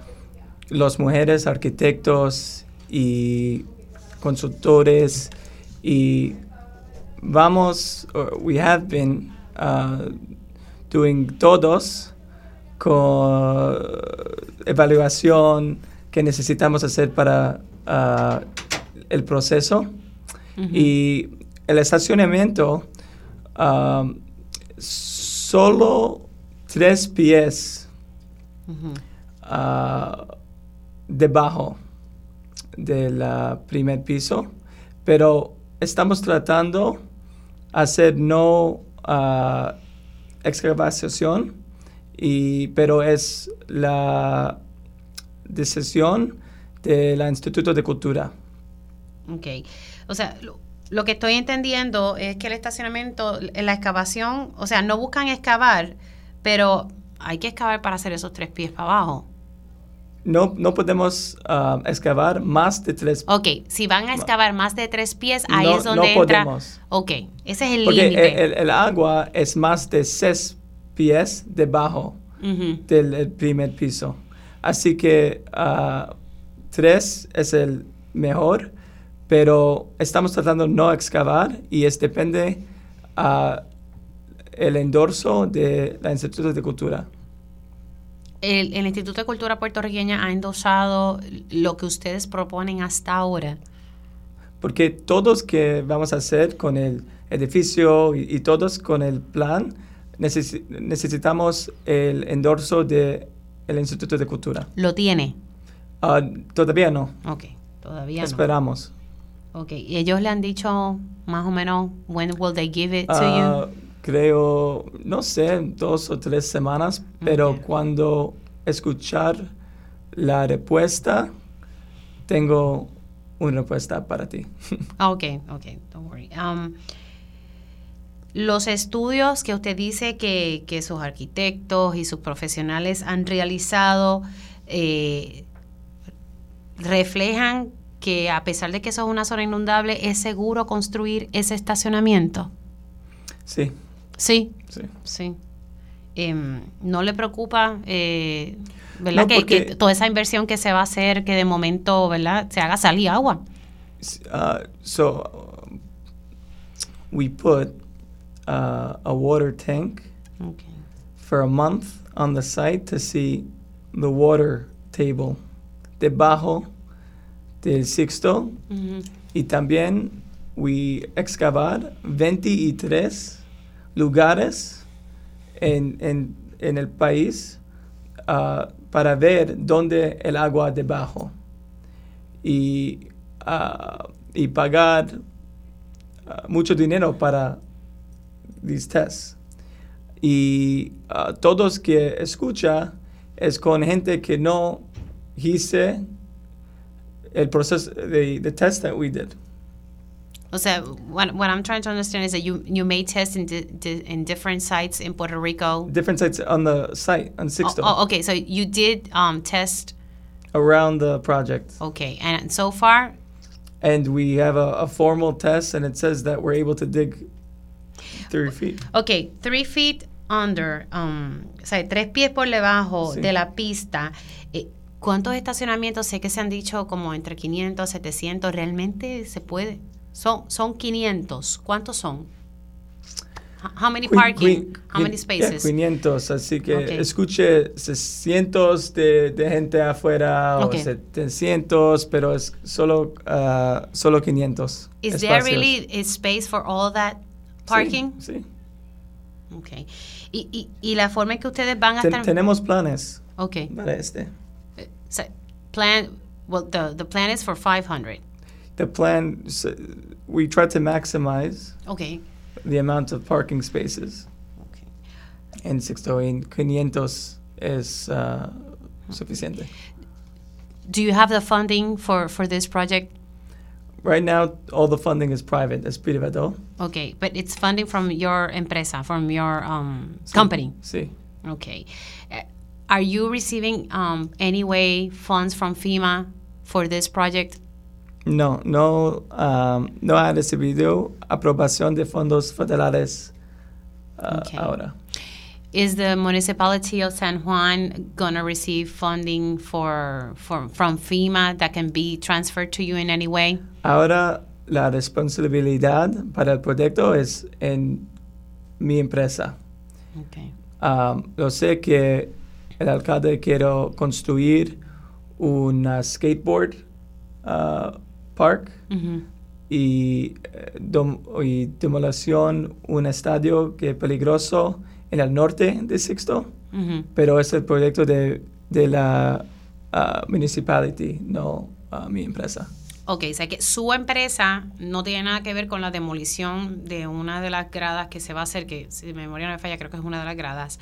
los mujeres arquitectos y consultores y vamos, or we have been uh, doing todos con evaluación que necesitamos hacer para ah, el proceso. Y el estacionamiento um, solo tres pies ah, debajo del ah, primer piso, pero estamos tratando hacer no ah, excavación, y, pero es la decisión del Instituto de Cultura. Ok. O sea, lo, lo que estoy entendiendo es que el estacionamiento, en la excavación, o sea, no buscan excavar, pero hay que excavar para hacer esos tres pies para abajo. No, no podemos ah, excavar más de tres Ok, si van a excavar más de tres pies, ahí No- es donde no entra. podemos. Ok, ese es el Porque límite. el, el agua es más de seis pies debajo Ujú. del el primer piso. Así que ah, tres es el mejor, pero estamos tratando no excavar y es depende ah, el endorso de la Instituto de Cultura. El, el Instituto de Cultura Puertorriqueña ha endosado lo que ustedes proponen hasta ahora. Porque todos que vamos a hacer con el edificio y, y todos con el plan, necesi- necesitamos el endorso del Instituto de Cultura. ¿Lo tiene? Ah, todavía no. Ok, todavía no. Esperamos. Ok, y ellos le han dicho más o menos, when will they give it to Ah, you? creo, no sé, dos o tres semanas, pero Ok. cuando escuchar la respuesta, tengo una respuesta para ti. Ah, Ok, ok, don't worry. Um, los estudios que usted dice que, que sus arquitectos y sus profesionales han realizado eh, reflejan que a pesar de que eso es una zona inundable, es seguro construir ese estacionamiento. sí, Sí, sí. sí. Em, ¿No le preocupa, eh, verdad, No, que, que toda esa inversión que se va a hacer, que de momento, verdad, se haga salir agua? Uh, so um, we put uh, a water tank Okay. for a month on the site to see the water table debajo del sixto Ujú. y también we excavar 23 lugares en, en, en el país ah, para ver dónde el agua debajo y, ah, y pagar ah, mucho dinero para these tests. Y ah, todos que escucha es con gente que no hice el proceso de the test that we did. O sea, what, what I'm trying to understand is that you, you made tests in, di, di, in different sites in Puerto Rico. Different sites on the site on Oh, oh, okay, so you did um, test, around the project, okay, and so far, and we have a, a formal test, and it says that we're able to dig three feet. okay, three feet under, um, o sea, tres pies por debajo Sí. de la pista. Eh, ¿Cuántos estacionamientos? Sé que se han dicho como entre 500, 700, ¿realmente se puede? Son, son 500, ¿cuántos son? How many parking? How many spaces? 500, así que Ok. escuche 600 de, de gente afuera Ok. o 700, pero es solo, ah, solo 500. Is there really a space for all that parking? Sí. Okay. Y, y, y la forma en que ustedes van a Ten- estar... tenemos planes Okay. para este. So, plan, well, the, the plan is for 500. The plan, s- we try to maximize Okay. the amount of parking spaces. okay. En Sixto, en 500 es ah, suficiente. Do you have the funding for, for this project? Right now, all the funding is private, es privado. Okay, but it's funding from your empresa, from your um, company. Sí. Okay. Uh, are you receiving um, any way funds from FEMA for this project? No, no, um, no ha recibido aprobación de fondos federales uh, Okay. ahora. Is the municipality of San Juan gonna receive funding for, for from FEMA that can be transferred to you in any way? Ahora la responsabilidad para el proyecto es en mi empresa. Okay. Um, yo sé que el alcalde quiere construir un skateboard uh, park y, eh, y demolición un estadio que es peligroso en el norte de Sixto, Mhm. pero es el proyecto de, de la uh, municipality, no uh, mi empresa. Ok, o sea que su empresa no tiene nada que ver con la demolición de una de las gradas que se va a hacer, que si mi memoria no me falla, creo que es una de las gradas.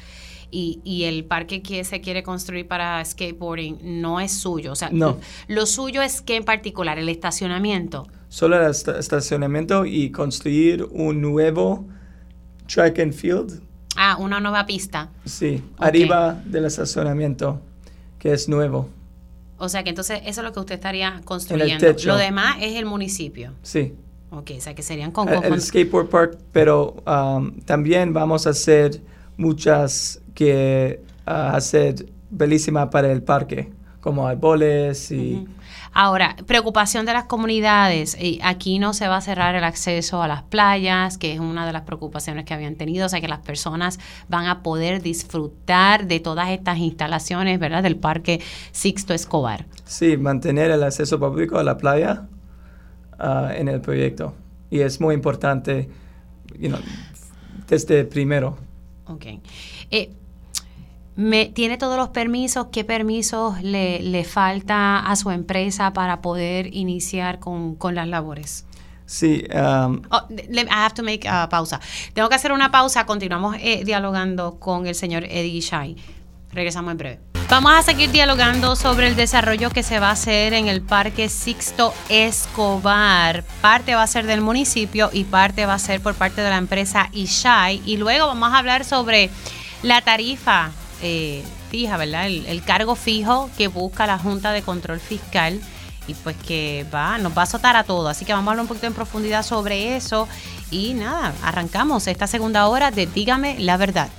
Y, y el parque que se quiere construir para skateboarding no es suyo. O sea, No. lo suyo es que en particular el estacionamiento. Solo el esta- estacionamiento y construir un nuevo track and field, Ah, una nueva pista. sí, arriba del estacionamiento, que es nuevo. O sea que entonces eso es lo que usted estaría construyendo. techo. Lo demás es el municipio. Sí. Ok, o sea que serían con... el, con- el skateboard park, pero um, también vamos a hacer muchas que uh, hacer bellísima para el parque, como árboles y Ujú. Ahora, preocupación de las comunidades. Aquí no se va a cerrar el acceso a las playas, que es una de las preocupaciones que habían tenido. O sea, que las personas van a poder disfrutar de todas estas instalaciones, ¿verdad? Del Parque Sixto Escobar. sí, mantener el acceso público a la playa uh, en el proyecto. Y es muy importante, you know, desde primero. Ok. Eh, me, ¿Tiene todos los permisos? ¿Qué permisos le, le falta a su empresa para poder iniciar con, con las labores? Sí, um, Oh, I have to make a pausa. Tengo que hacer una pausa. Continuamos eh, dialogando con el señor Eddie Shai. Regresamos en breve. Vamos a seguir dialogando sobre el desarrollo que se va a hacer en el Parque Sixto Escobar. Parte va a ser del municipio y parte va a ser por parte de la empresa Ishai. Y luego vamos a hablar sobre la tarifa eh, fija, ¿verdad? El, cargo fijo que busca la Junta de Control Fiscal y pues que va, nos va a azotar a todo. Así que vamos a hablar un poquito en profundidad sobre eso. Y nada, arrancamos esta segunda hora de Dígame la verdad.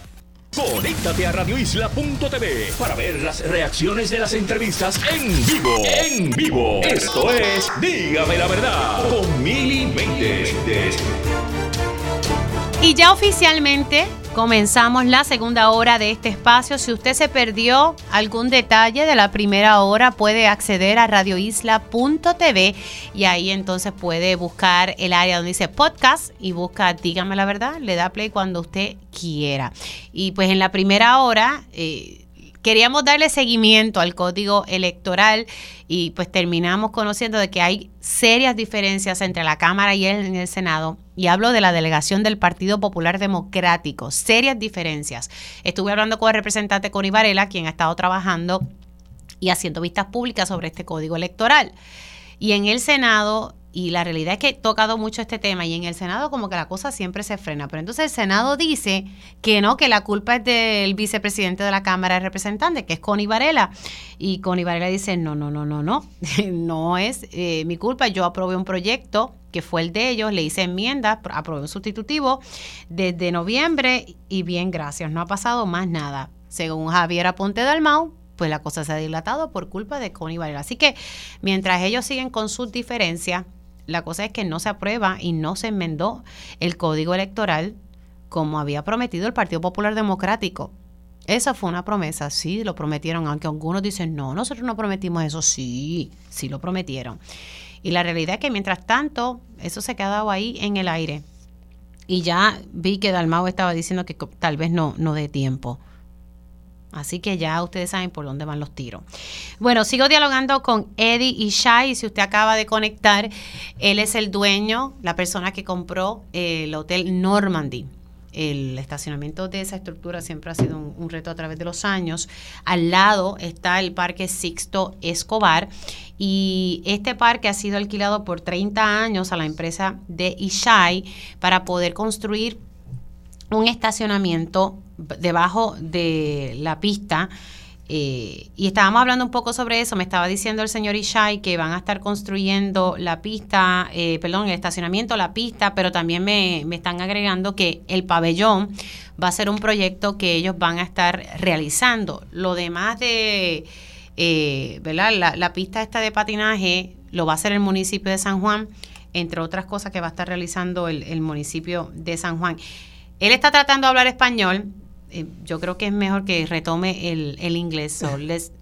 Conéctate a radioisla.tv para ver las reacciones de las entrevistas en vivo. En vivo. Esto es Dígame la verdad con Mili Méndez. Y ya oficialmente comenzamos la segunda hora de este espacio. Si usted se perdió algún detalle de la primera hora, puede acceder a radioisla.tv y ahí entonces puede buscar el área donde dice podcast y busca Dígame la verdad, le da play cuando usted quiera. Y pues en la primera hora... eh, queríamos darle seguimiento al código electoral y pues terminamos conociendo de que hay serias diferencias entre la Cámara y el, el Senado. Y hablo de la delegación del Partido Popular Democrático, serias diferencias. Estuve hablando con el representante Connie Varela, quien ha estado trabajando y haciendo vistas públicas sobre este código electoral. Y en el Senado, y la realidad es que he tocado mucho este tema, y en el Senado como que la cosa siempre se frena. Pero entonces el Senado dice que no, que la culpa es del vicepresidente de la Cámara de Representantes, que es Connie Varela. Y Connie Varela dice, no, no, no, no, no, no es eh, mi culpa, yo aprobé un proyecto que fue el de ellos, le hice enmiendas, pro- aprobé un sustitutivo desde noviembre y bien, gracias, no ha pasado más nada. Según Javier Aponte Dalmau, pues la cosa se ha dilatado por culpa de Connie Varela. Así que mientras ellos siguen con sus diferencias, la cosa es que no se aprueba y no se enmendó el código electoral como había prometido el Partido Popular Democrático. Esa fue una promesa, sí, lo prometieron, aunque algunos dicen, no, nosotros no prometimos eso, sí, sí lo prometieron. Y la realidad es que mientras tanto, eso se ha quedado ahí en el aire. Y ya vi que Dalmau estaba diciendo que tal vez no, no dé tiempo. Así que ya ustedes saben por dónde van los tiros. Bueno, sigo dialogando con Eddie Ishai. Si usted acaba de conectar, él es el dueño, la persona que compró eh, el Hotel Normandy El estacionamiento de esa estructura siempre ha sido un, un, reto a través de los años. Al lado está el Parque Sixto Escobar y este parque ha sido alquilado por 30 años a la empresa de Ishai para poder construir un estacionamiento debajo de la pista eh, y estábamos hablando un poco sobre eso. Me estaba diciendo el señor Ishai que van a estar construyendo la pista, eh, perdón, el estacionamiento, la pista, pero también me, me, están agregando que el pabellón va a ser un proyecto que ellos van a estar realizando. Lo demás de, eh, ¿verdad? La, la pista esta de patinaje lo va a hacer el municipio de San Juan, entre otras cosas que va a estar realizando el, el municipio de San Juan. Él está tratando de hablar español, eh, yo creo que es mejor que retome el, el inglés. So let's,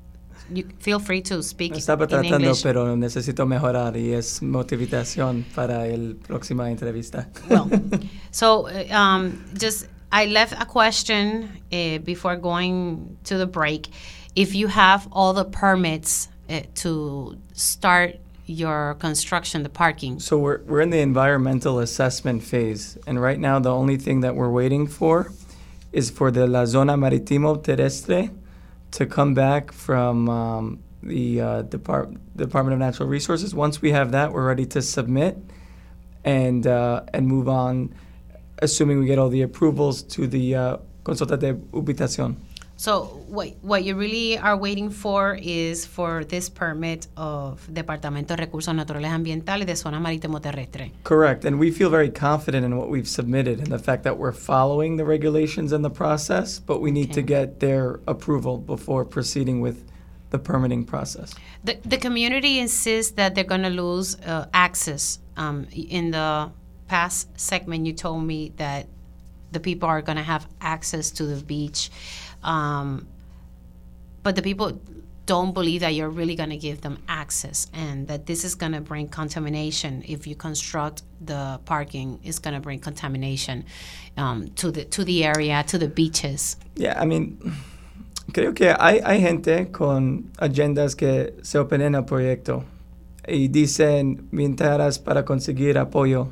you feel free to speak Estaba tratando, English. pero necesito mejorar y es motivación para el próxima entrevista. Well, so uh, um, just I left a question uh, before going to the break. If you have all the permits uh, to start your construction, the parking. So we're we're in the environmental assessment phase, and right now the only thing that we're waiting for is for the La Zona Maritimo Terrestre to come back from um, the uh, Depart- Department of Natural Resources. Once we have that, we're ready to submit and uh, and move on, assuming we get all the approvals to the uh, consulta de ubitación. So what what you really are waiting for is for this permit of Departamento de Recursos Naturales Ambientales de Zona Marítimo Terrestre. Correct, and we feel very confident in what we've submitted and the fact that we're following the regulations and the process, but we need Okay. to get their approval before proceeding with the permitting process. The, the community insists that they're going to lose uh, access. Um, in the past segment, you told me that the people are going to have access to the beach. Um, but the people don't believe that you're really going to give them access and that this is going to bring contamination if you construct the parking it's going to bring contamination um, to the to the area to the beaches Yeah, I mean, creo que hay, hay gente con agendas que se oponen al proyecto y dicen mentiras para conseguir apoyo.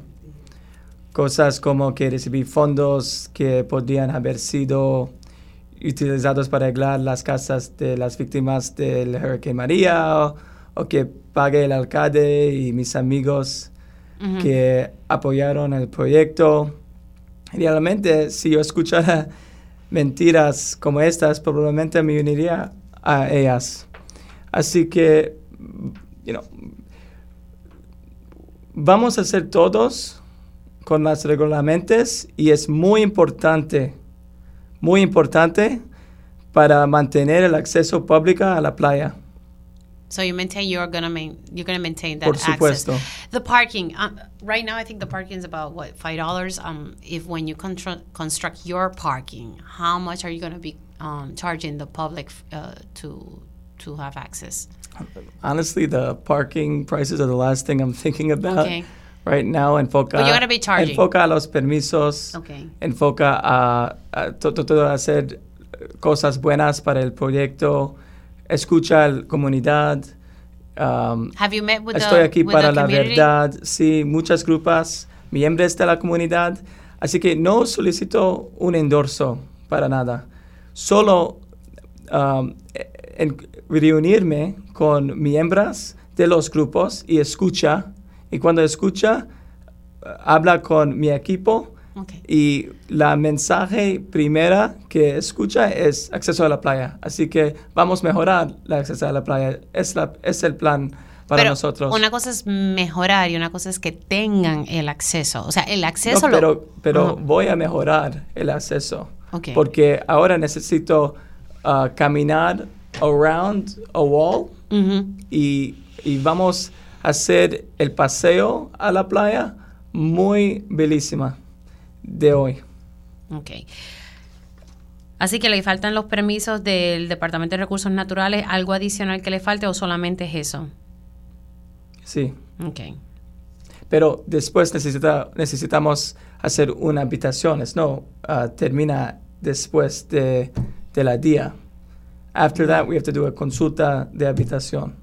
Cosas como que recibir fondos que podrían haber sido utilizados para arreglar las casas de las víctimas del Hurricane María o, o que pague el alcalde y mis amigos que apoyaron el proyecto. Realmente, si yo escuchara mentiras como estas, probablemente me uniría a ellas. Así que, you know, vamos a hacer todos con las reglamentos y es muy importante, muy importante para mantener el acceso público a la playa. So you maintain you're gonna main, you're gonna maintain that Por access. supuesto. The parking um, right now, I think the parking is about what five dollars. Um, if when you construct your parking, how much are you gonna be um, charging the public uh, to to have access? Honestly, the parking prices are the last thing I'm thinking about Okay. Right now. Enfoca, But you're gonna be charging. enfoca a los permisos, Okay. enfoca a, a to- to- todo hacer cosas buenas para el proyecto, escucha a la comunidad. um, Have you met with Estoy the aquí with para la verdad. Sí, muchas grupas, miembros de la comunidad. Así que no solicito un endorso para nada. Solo um, en- reunirme con miembros de los grupos y escucha. Y cuando escucha, habla con mi equipo. Okay. Y la mensaje primera que escucha es acceso a la playa. Así que vamos a mejorar el acceso a la playa. Es, la, es el plan para pero nosotros. una cosa es mejorar y una cosa es que tengan el acceso. O sea, el No, acceso lo- pero pero voy a mejorar el acceso. Porque ahora necesito ah, caminar around a wall y, y vamos a hacer el paseo a la playa muy bellísima de hoy. Ok. Así que le faltan los permisos del Departamento de Recursos Naturales, algo adicional que le falte o solamente es eso. Sí. Ok. Pero después necesita, necesitamos hacer una habitación. No, ah, termina después de, de la día. After that, we have to do a consulta de habitación.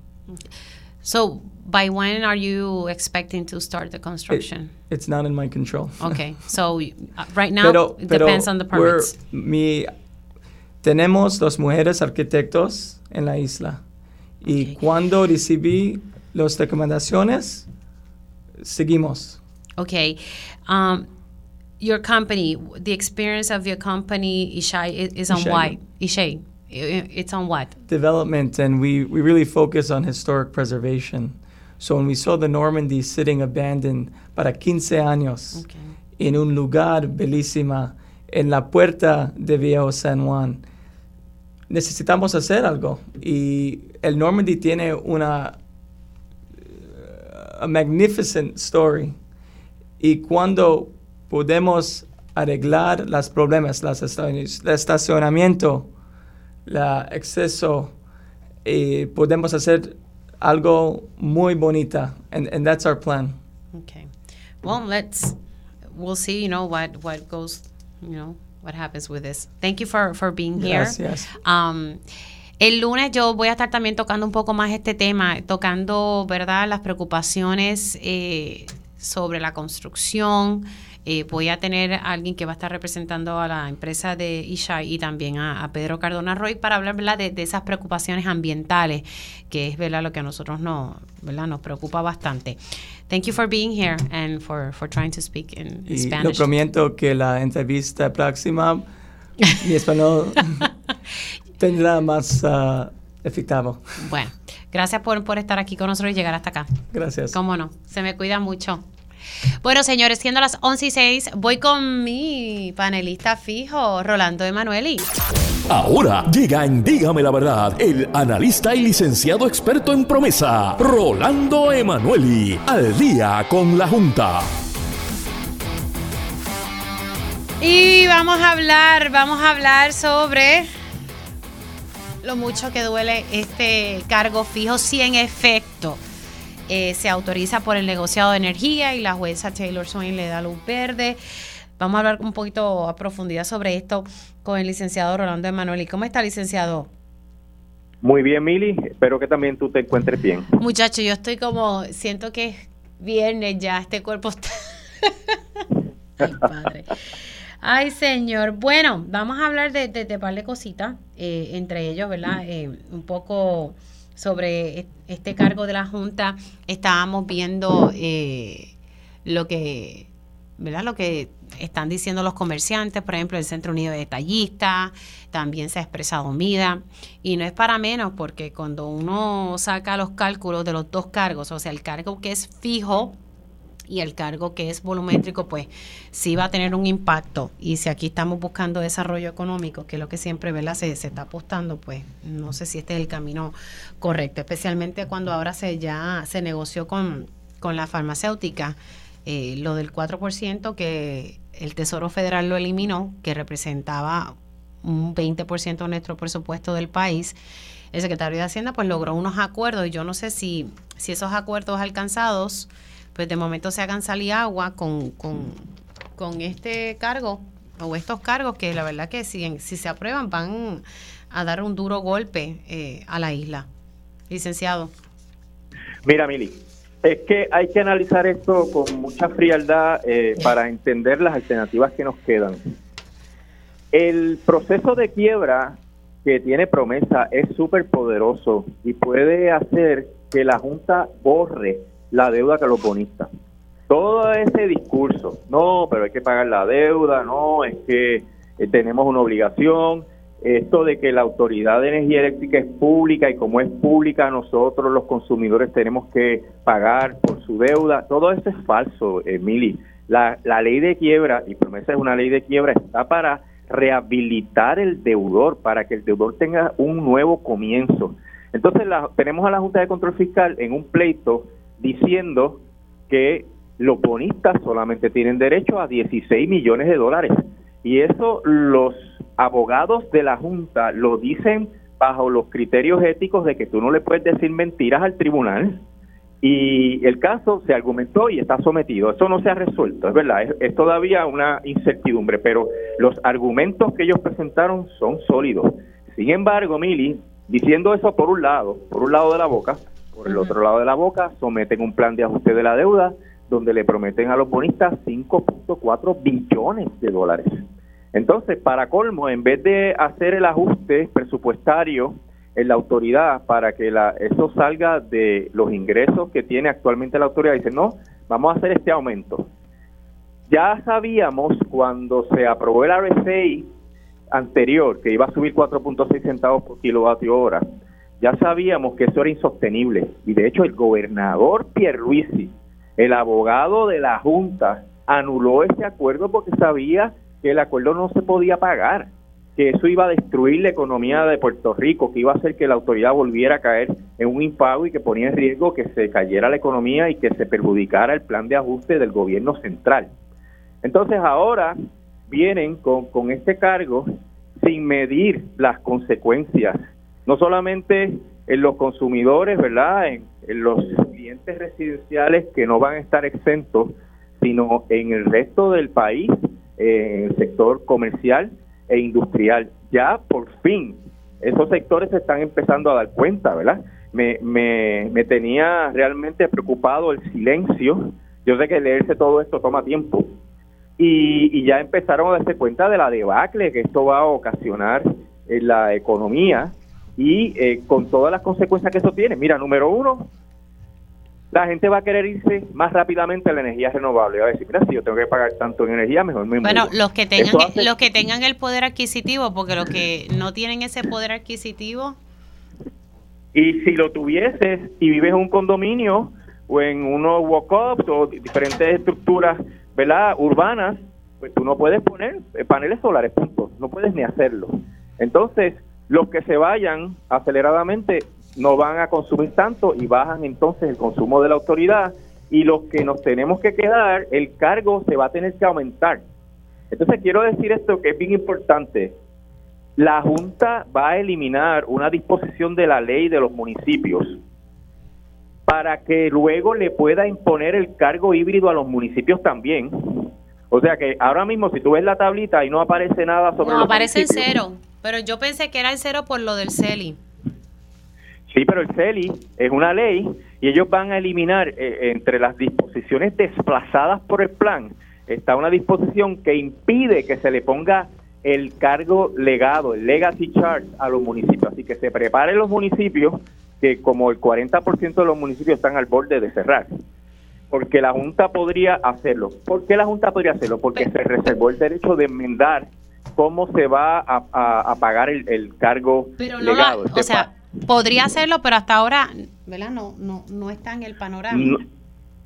So, by when are you expecting to start the construction? It, it's not in my control. Okay, so uh, right now Pero, it pero depends on the we're- permits. mi, tenemos dos mujeres arquitectos en la isla. Y cuando recibí las recomendaciones, seguimos. Okay, um, your company, the experience of your company, Ishai, is, on Ishai. what? Ishai, it's on what? development and we, we really focus on historic preservation. So when we saw the Normandy sitting abandoned para 15 años Okay. en un lugar bellísima en la puerta de Viejo San Juan, necesitamos hacer algo. Y el Normandy tiene una uh, a magnificent story. Y cuando podemos arreglar los problemas, las esta- el estacionamiento, el exceso, eh, podemos hacer algo muy bonita. And, and that's our plan. Okay. Well, let's we'll see. You know what what goes. You know what happens with this. Thank you for for being here. Gracias. Um, el lunes yo voy a estar también tocando un poco más este tema, tocando, ¿verdad?, las preocupaciones eh, sobre la construcción. Eh, voy a tener a alguien que va a estar representando a la empresa de Isha y también a, a Pedro Cardona Roy para hablar ¿verdad? De, de esas preocupaciones ambientales, que es ¿verdad? lo que a nosotros no, ¿verdad? nos preocupa bastante. Thank you for being here and for, for trying to speak in Y lo Spanish. prometo que la entrevista próxima, mi español tendrá más ah, efectivo. Bueno, gracias por, por estar aquí con nosotros y llegar hasta acá. Gracias. Cómo no, se me cuida mucho. Bueno, señores, siendo las 11 y 6, voy con mi panelista fijo, Rolando Emanueli. Ahora llega en Dígame la Verdad el analista y licenciado experto en promesa, Rolando Emanueli, al día con la Junta. Y vamos a hablar, vamos a hablar sobre lo mucho que duele este cargo fijo, si en efecto eh, se autoriza por el negociado de energía y la jueza Taylor Swain le da luz verde. Vamos a hablar un poquito a profundidad sobre esto con el licenciado Rolando Emanueli. ¿Cómo está, licenciado? Muy bien, Mili. Espero que también tú te encuentres bien. Muchacho, yo estoy como, siento que es viernes ya, este cuerpo está... Ay, padre. Ay, señor. Bueno, vamos a hablar de, de, de par de cositas, eh, entre ellos, ¿verdad? Eh, un poco sobre e- este cargo de la Junta. Estábamos viendo eh, lo que, ¿verdad? Lo que están diciendo los comerciantes, por ejemplo, el Centro Unido de Detallistas, también se ha expresado MIDA, y no es para menos porque cuando uno saca los cálculos de los dos cargos, o sea, el cargo que es fijo y el cargo que es volumétrico, pues sí va a tener un impacto. Y si aquí estamos buscando desarrollo económico, que es lo que siempre ¿verdad? Se, está apostando, pues no sé si este es el camino correcto, especialmente cuando ahora se ya se negoció con, con la farmacéutica eh, lo del 4% que el Tesoro Federal lo eliminó, que representaba un 20% de nuestro presupuesto del país. El secretario de Hacienda pues logró unos acuerdos y yo no sé si, si esos acuerdos alcanzados pues de momento se hagan salir agua con, con, con este cargo o estos cargos que la verdad que si, si se aprueban van a dar un duro golpe eh, a la isla. Licenciado. Mira, Mili, es que hay que analizar esto con mucha frialdad eh, para entender las alternativas que nos quedan. El proceso de quiebra que tiene promesa es súper poderoso y puede hacer que la Junta borre la deuda que los bonistas. Todo ese discurso, no, pero hay que pagar la deuda, no, es que eh, tenemos una obligación, esto de que la autoridad de energía eléctrica es pública y como es pública nosotros los consumidores tenemos que pagar por su deuda, todo eso es falso, Emily. La, la ley de quiebra, y promesa es una ley de quiebra, está para rehabilitar el deudor, para que el deudor tenga un nuevo comienzo. Entonces la- tenemos a la Junta de Control Fiscal en un pleito diciendo que los bonistas solamente tienen derecho a 16 millones de dólares. Y eso los abogados de la Junta lo dicen bajo los criterios éticos de que tú no le puedes decir mentiras al tribunal. Y el caso se argumentó y está sometido. Eso no se ha resuelto, es verdad, es, es todavía una incertidumbre, pero los argumentos que ellos presentaron son sólidos. Sin embargo, Mili, diciendo eso por un lado, por un lado de la boca, por el otro lado de la boca, someten un plan de ajuste de la deuda donde le prometen a los bonistas 5.4 billones de dólares. Entonces, para colmo, en vez de hacer el ajuste presupuestario en la autoridad para que la, eso salga de los ingresos que tiene actualmente la autoridad, dice, no, vamos a hacer este aumento. Ya sabíamos cuando se aprobó el RSA anterior, que iba a subir 4.6 centavos por kilovatio hora, ya sabíamos que eso era insostenible. Y de hecho el gobernador Pierluisi, el abogado de la Junta, anuló ese acuerdo porque sabía que el acuerdo no se podía pagar, que eso iba a destruir la economía de Puerto Rico, que iba a hacer que la autoridad volviera a caer en un impago y que ponía en riesgo que se cayera la economía y que se perjudicara el plan de ajuste del gobierno central. Entonces ahora vienen con, con este cargo sin medir las consecuencias, no solamente en los consumidores, ¿verdad? En, los clientes residenciales que no van a estar exentos, sino en el resto del país, en el sector comercial e industrial. Ya por fin esos sectores se están empezando a dar cuenta, ¿verdad? Me, me, me tenía realmente preocupado el silencio. Yo sé que leerse todo esto toma tiempo, y, ya empezaron a darse cuenta de la debacle que esto va a ocasionar en la economía y eh, con todas las consecuencias que eso tiene. Mira, número uno, la gente va a querer irse más rápidamente a la energía renovable. Va a decir, mira, si yo tengo que pagar tanto en energía, mejor me Bueno, los que tengan los que tengan el poder adquisitivo, porque los que no tienen ese poder adquisitivo. Y si lo tuvieses y vives en un condominio o en unos walk-ups o diferentes estructuras ¿verdad? urbanas, pues tú no puedes poner paneles solares, punto. No puedes ni hacerlo. Entonces, los que se vayan aceleradamente no van a consumir tanto y bajan entonces el consumo de la autoridad y los que nos tenemos que quedar, el cargo se va a tener que aumentar. Entonces quiero decir esto que es bien importante. La Junta va a eliminar una disposición de la ley de los municipios para que luego le pueda imponer el cargo híbrido a los municipios también. O sea que ahora mismo si tú ves la tablita y no aparece nada sobre... No, aparece en cero, pero yo pensé que era el cero por lo del CELI. Sí, pero el CELI es una ley y ellos van a eliminar eh, entre las disposiciones desplazadas por el plan, está una disposición que impide que se le ponga el cargo legado, el legacy charge a los municipios. Así que se preparen los municipios que como el 40% de los municipios están al borde de cerrar. Porque la Junta podría hacerlo. ¿Por qué la Junta podría hacerlo? Porque se reservó el derecho de enmendar cómo se va a, pagar el, cargo pero legado. o sea, podría hacerlo, pero hasta ahora, ¿verdad? No, no, no está en el panorama.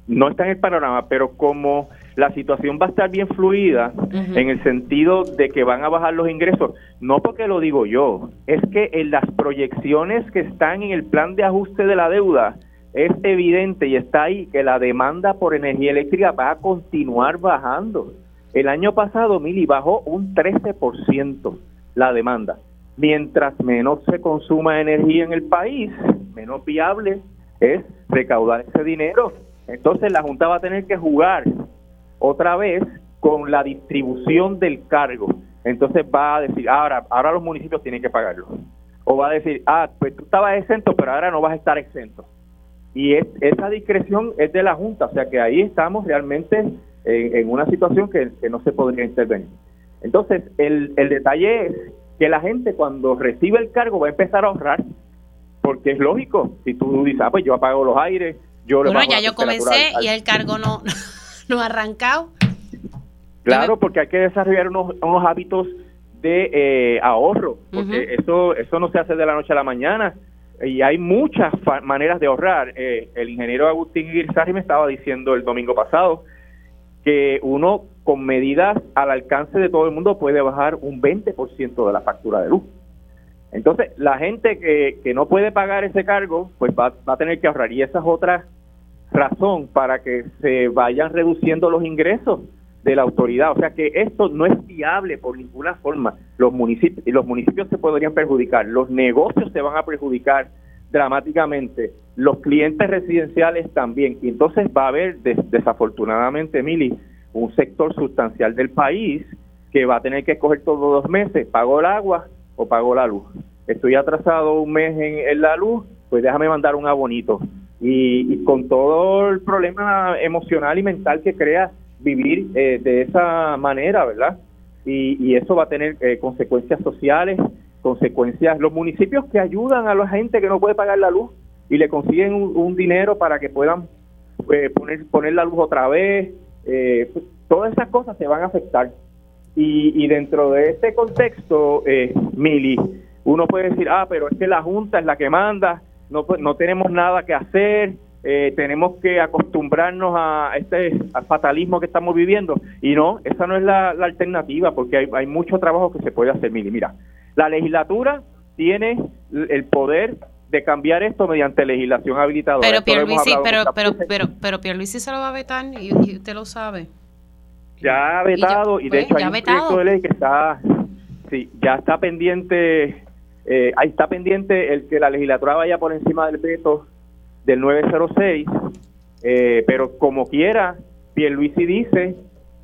no está en el panorama, pero como la situación va a estar bien fluida en el sentido de que van a bajar los ingresos. No porque lo digo yo, es que en las proyecciones que están en el plan de ajuste de la deuda es evidente y está ahí que la demanda por energía eléctrica va a continuar bajando. El año pasado, Mili, bajó un 13% la demanda. Mientras menos se consuma energía en el país, menos viable es recaudar ese dinero. Entonces la Junta va a tener que jugar otra vez con la distribución del cargo. Entonces va a decir, ahora, ahora los municipios tienen que pagarlo. O va a decir, ah, pues tú estabas exento, pero ahora no vas a estar exento. Y es, esa discreción es de la Junta, o sea que ahí estamos realmente en, una situación que, no se podría intervenir. Entonces, el, el detalle es que la gente cuando recibe el cargo va a empezar a ahorrar, porque es lógico, si tú dices, ah, pues yo apago los aires, yo... Bueno, ya yo comencé y el cargo no... no arrancado. Claro, porque hay que desarrollar unos, unos hábitos de eh, ahorro, porque eso, eso no se hace de la noche a la mañana y hay muchas maneras de ahorrar. Eh, el ingeniero Agustín Girzari me estaba diciendo el domingo pasado que uno con medidas al alcance de todo el mundo puede bajar un 20% de la factura de luz. Entonces, la gente que, que no puede pagar ese cargo, pues va, va a tener que ahorrar. Y esas otras razón para que se vayan reduciendo los ingresos de la autoridad. O sea que esto no es viable por ninguna forma. Los municipios, los municipios se podrían perjudicar, los negocios se van a perjudicar dramáticamente, los clientes residenciales también. Y entonces va a haber, desafortunadamente, Mili, un sector sustancial del país que va a tener que escoger todos los meses, pago el agua o pago la luz. Estoy atrasado un mes en, en la luz, pues déjame mandar un abonito y, con todo el problema emocional y mental que crea vivir eh, de esa manera, ¿verdad? Y, eso va a tener eh, consecuencias sociales, consecuencias, los municipios que ayudan a la gente que no puede pagar la luz y le consiguen un, dinero para que puedan eh, poner, poner la luz otra vez, pues, todas esas cosas se van a afectar. Y, dentro de este contexto, Mili, uno puede decir, ah, pero es que la Junta es la que manda, no, no tenemos nada que hacer, eh, tenemos que acostumbrarnos a este fatalismo que estamos viviendo. Y no, esa no es la, alternativa, porque hay, hay, mucho trabajo que se puede hacer. Mili, mira, la legislatura tiene el poder de cambiar esto mediante legislación habilitadora. Pero Pierluisi, pero, pero, pero, pero Pierluisi se lo va a vetar y, usted lo sabe. Ya ha vetado y, de pues, hecho hay un proyecto de ley que está, sí, ya está pendiente eh, ahí está pendiente el que la legislatura vaya por encima del veto del 906, eh, pero como quiera, Pierluisi dice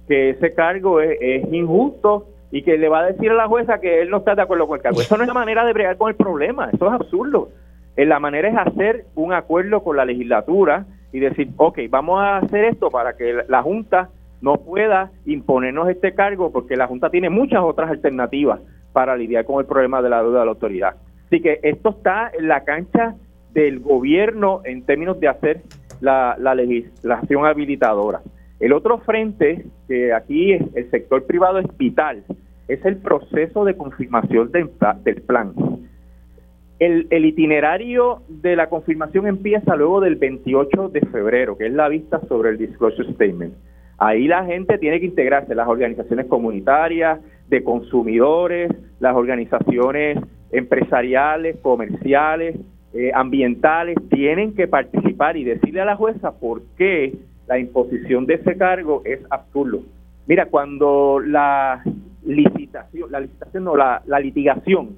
que ese cargo es, injusto y que le va a decir a la jueza que él no está de acuerdo con el cargo. Eso no es la manera de bregar con el problema, eso es absurdo. Eh, la manera es hacer un acuerdo con la legislatura y decir, ok, vamos a hacer esto para que la Junta no pueda imponernos este cargo porque la Junta tiene muchas otras alternativas para lidiar con el problema de la deuda de la autoridad. Así que esto está en la cancha del gobierno en términos de hacer la, legislación habilitadora. El otro frente, que aquí es el sector privado es vital, es el proceso de confirmación del, plan. El, itinerario de la confirmación empieza luego del 28 de febrero, que es la vista sobre el disclosure statement. Ahí la gente tiene que integrarse, las organizaciones comunitarias, de consumidores, las organizaciones empresariales, comerciales, eh, ambientales, tienen que participar y decirle a la jueza por qué la imposición de ese cargo es absurdo. Mira, cuando la licitación, la licitación no, la, litigación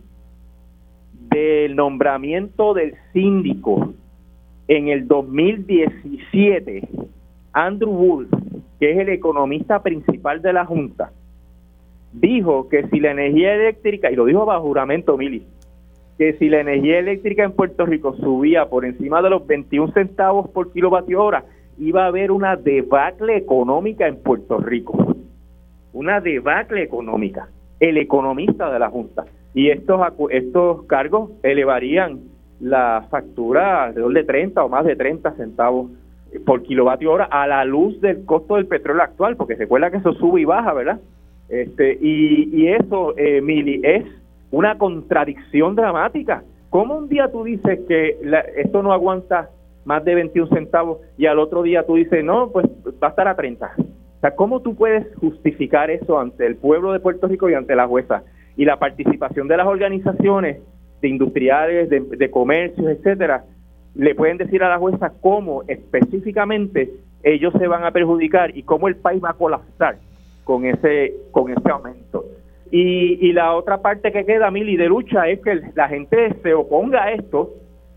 del nombramiento del síndico en el 2017, Andrew Wolf, que es el economista principal de la Junta, dijo que si la energía eléctrica, y lo dijo bajo juramento Mili, que si la energía eléctrica en Puerto Rico subía por encima de los 21 centavos por kilovatio hora, iba a haber una debacle económica en Puerto Rico. Una debacle económica. El economista de la Junta. Y estos, estos cargos elevarían la factura alrededor de 30 o más de 30 centavos por kilovatio hora a la luz del costo del petróleo actual, porque recuerda que eso sube y baja, ¿verdad? Este, y, eso, eh, Mili, es una contradicción dramática. ¿Cómo un día tú dices que esto no aguanta más de 21 centavos y al otro día tú dices, no, pues va a estar a 30? O sea, ¿cómo tú puedes justificar eso ante el pueblo de Puerto Rico y ante la jueza? Y la participación de las organizaciones de industriales, de, de comercios, etcétera, le pueden decir a la jueza cómo específicamente ellos se van a perjudicar y cómo el país va a colapsar con ese, con ese aumento. Y, y la otra parte que queda, Mili, de lucha es que la gente se oponga a esto